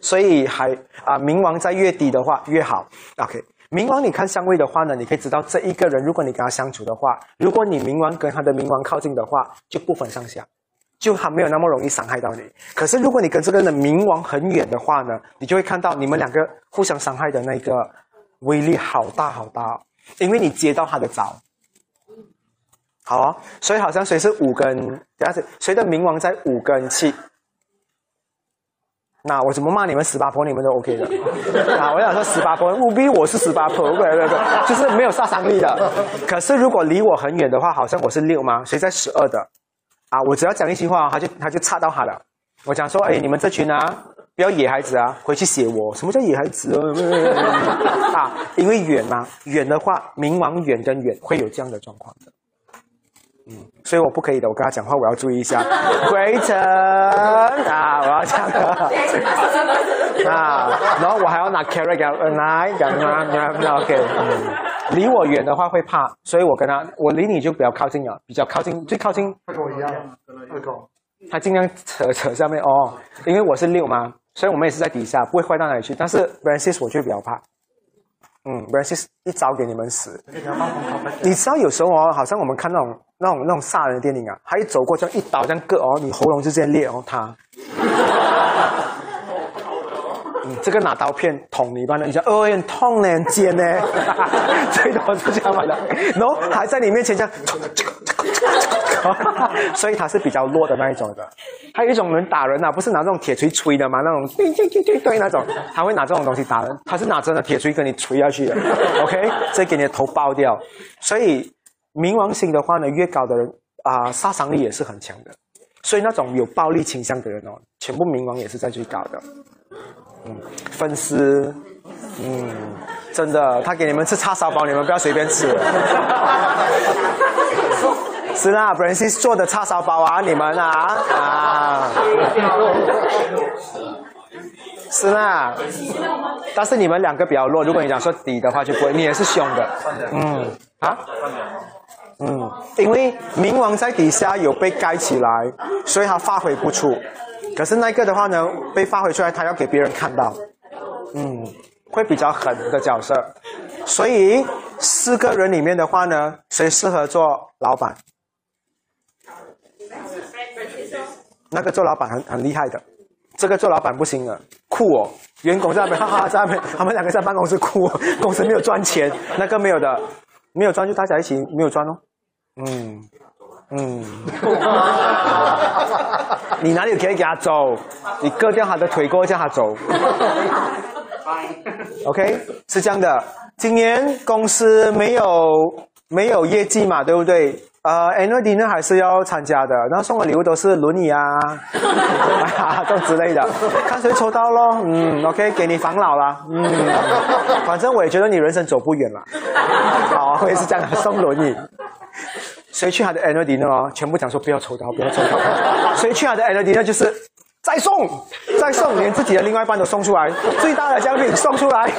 所以还啊，冥王在越低的话越好。OK，冥王你看相位的话呢，你可以知道这一个人，如果你跟他相处的话，如果你冥王跟他的冥王靠近的话，就不分上下，就他没有那么容易伤害到你。可是如果你跟这个人的冥王很远的话呢，你就会看到你们两个互相伤害的那个威力好大好大，因为你接到他的招。好、哦，所以好像谁是五跟，等下子谁的冥王在五跟七。那我怎么骂你们十八婆，你们都 OK 的啊？我想说十八婆，务必我是十八婆，对对对，就是没有杀伤力的。可是如果离我很远的话，好像我是六吗？谁在十二的？啊，我只要讲一句话，他就他就插到他了。我讲说，哎，你们这群啊，不要野孩子啊，回去写我。什么叫野孩子啊？因为远嘛，远的话，冥王远跟远会有这样的状况的。嗯，所以我不可以的，我跟他讲话我要注意一下。回程啊，我要讲的啊，然后我还要拿 carrot 给他来，讲啊那 OK。嗯，离我远的话会怕，所以我跟他，我离你就比较靠近了，比较靠近，最靠近。他跟我一样，会跟我。他尽量扯扯下面哦，因为我是六嘛，所以我们也是在底下，不会坏到哪里去。但是 Francis 我就比较怕。嗯，Francis 一招给你们死。你知道有时候哦，好像我们看那种那种那种杀人的电影啊，他一走过这样一刀这样割哦，你喉咙就直接裂哦，他。嗯，这个拿刀片捅你一般的，你讲哦很痛呢，很尖呢，最多是这样买的，然后还在你面前这样，所以他是比较弱的那一种的。还有一种人打人啊，不是拿这种铁锤锤的吗，那种对对对对对那种，他会拿这种东西打人，他是拿真的铁锤跟你锤下去的，OK，这给你的头爆掉。所以冥王星的话呢，越高的人啊、杀伤力也是很强的。所以那种有暴力倾向的人哦，全部冥王也是在最高的。嗯，粉丝，嗯，真的，他给你们吃叉烧包，你们不要随便吃。是啦 b r a n c i s 做的叉烧包啊，你们啊啊，是啦。但是你们两个比较弱，如果你讲说底的话，就不会，你也是凶的。嗯，啊，嗯，因为冥王在底下有被盖起来，所以他发挥不出。可是那个的话呢，被发挥出来，他要给别人看到，嗯，会比较狠的角色。所以四个人里面的话呢，谁适合做老板？那个做老板很很厉害的，这个做老板不行了，酷哦！员工在那边哈哈 在那边，他们两个在办公室哭、哦，公司没有赚钱，那个没有的，没有赚就大家一起没有赚哦，嗯嗯，你哪里可以给他走？你割掉他的腿过后叫他走。OK，是这样的。今年公司没有没有业绩嘛，对不对？呃 a n n d 呢还是要参加的。然后送的礼物都是轮椅啊，啊，都之类的。看谁抽到咯。嗯，OK，给你防老啦。嗯，反正我也觉得你人生走不远了。好，我 也是这样送轮椅。谁去他的 annual dinner 哦，全部讲说不要抽到，不要抽到。谁去他的 annual dinner 就是再送，再送，连自己的另外一半都送出来，最大的奖品送出来，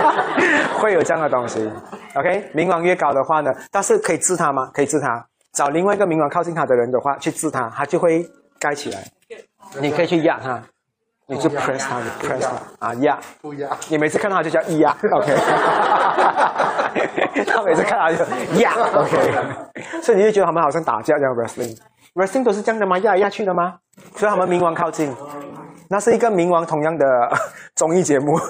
会有这样的东西。OK，冥王越高的话呢，但是可以治他吗？可以治他，找另外一个冥王靠近他的人的话去治他，他就会盖起来。你可以去压他，你就 press 他你，press 他啊压。不压。你每次看到他就叫一压，OK。他每次看到就压，OK。所以你就觉得他们好像打架这样，wrestling 都是这样的吗？压来压去的吗？所以他们冥王靠近，那是一个冥王同样的 综艺节目，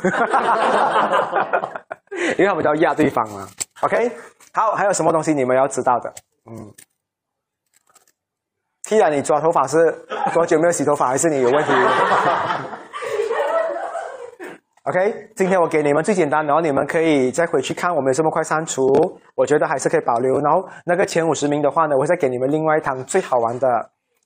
因为他们都要压对方嘛。OK，好，还有什么东西你们要知道的？嗯。既然你抓头发是多久没有洗头发，还是你有问题？OK，今天我给你们最简单，然后你们可以再回去看我们有这么快删除，我觉得还是可以保留。然后那个前五十名的话呢，我会再给你们另外一堂最好玩的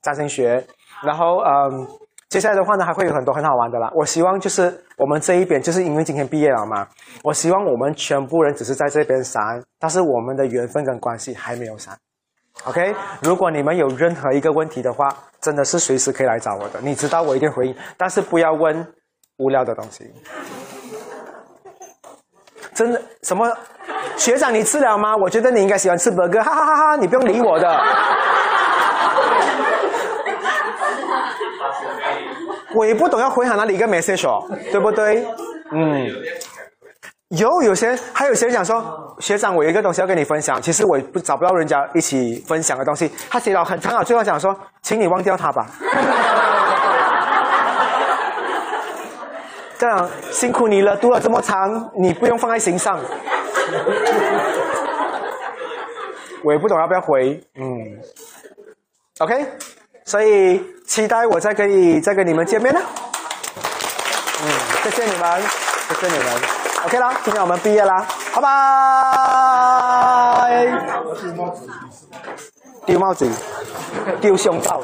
占星学。然后嗯，接下来的话呢，还会有很多很好玩的啦。我希望就是我们这一边，就是因为今天毕业了嘛，我希望我们全部人只是在这边删，但是我们的缘分跟关系还没有删。OK，如果你们有任何一个问题的话，真的是随时可以来找我的，你知道我一定回应，但是不要问无聊的东西。真的什么？学长你吃了吗？我觉得你应该喜欢吃博哥哈哈哈哈！你不用理我的。我也不懂要回函哪里一个 message，哦对不对？嗯。有有些还有些人讲说，学长，我有一个东西要跟你分享，其实我不找不到人家一起分享的东西，他写了很长啊，最后讲说，请你忘掉他吧。这样辛苦你了，读了这么长，你不用放在心上。我也不懂要不要回，嗯，OK，所以期待我再可以再跟你们见面了。嗯，谢谢你们，谢谢你们。OK 啦，今天我们毕业啦，拜拜。丢帽子，丢 胸罩。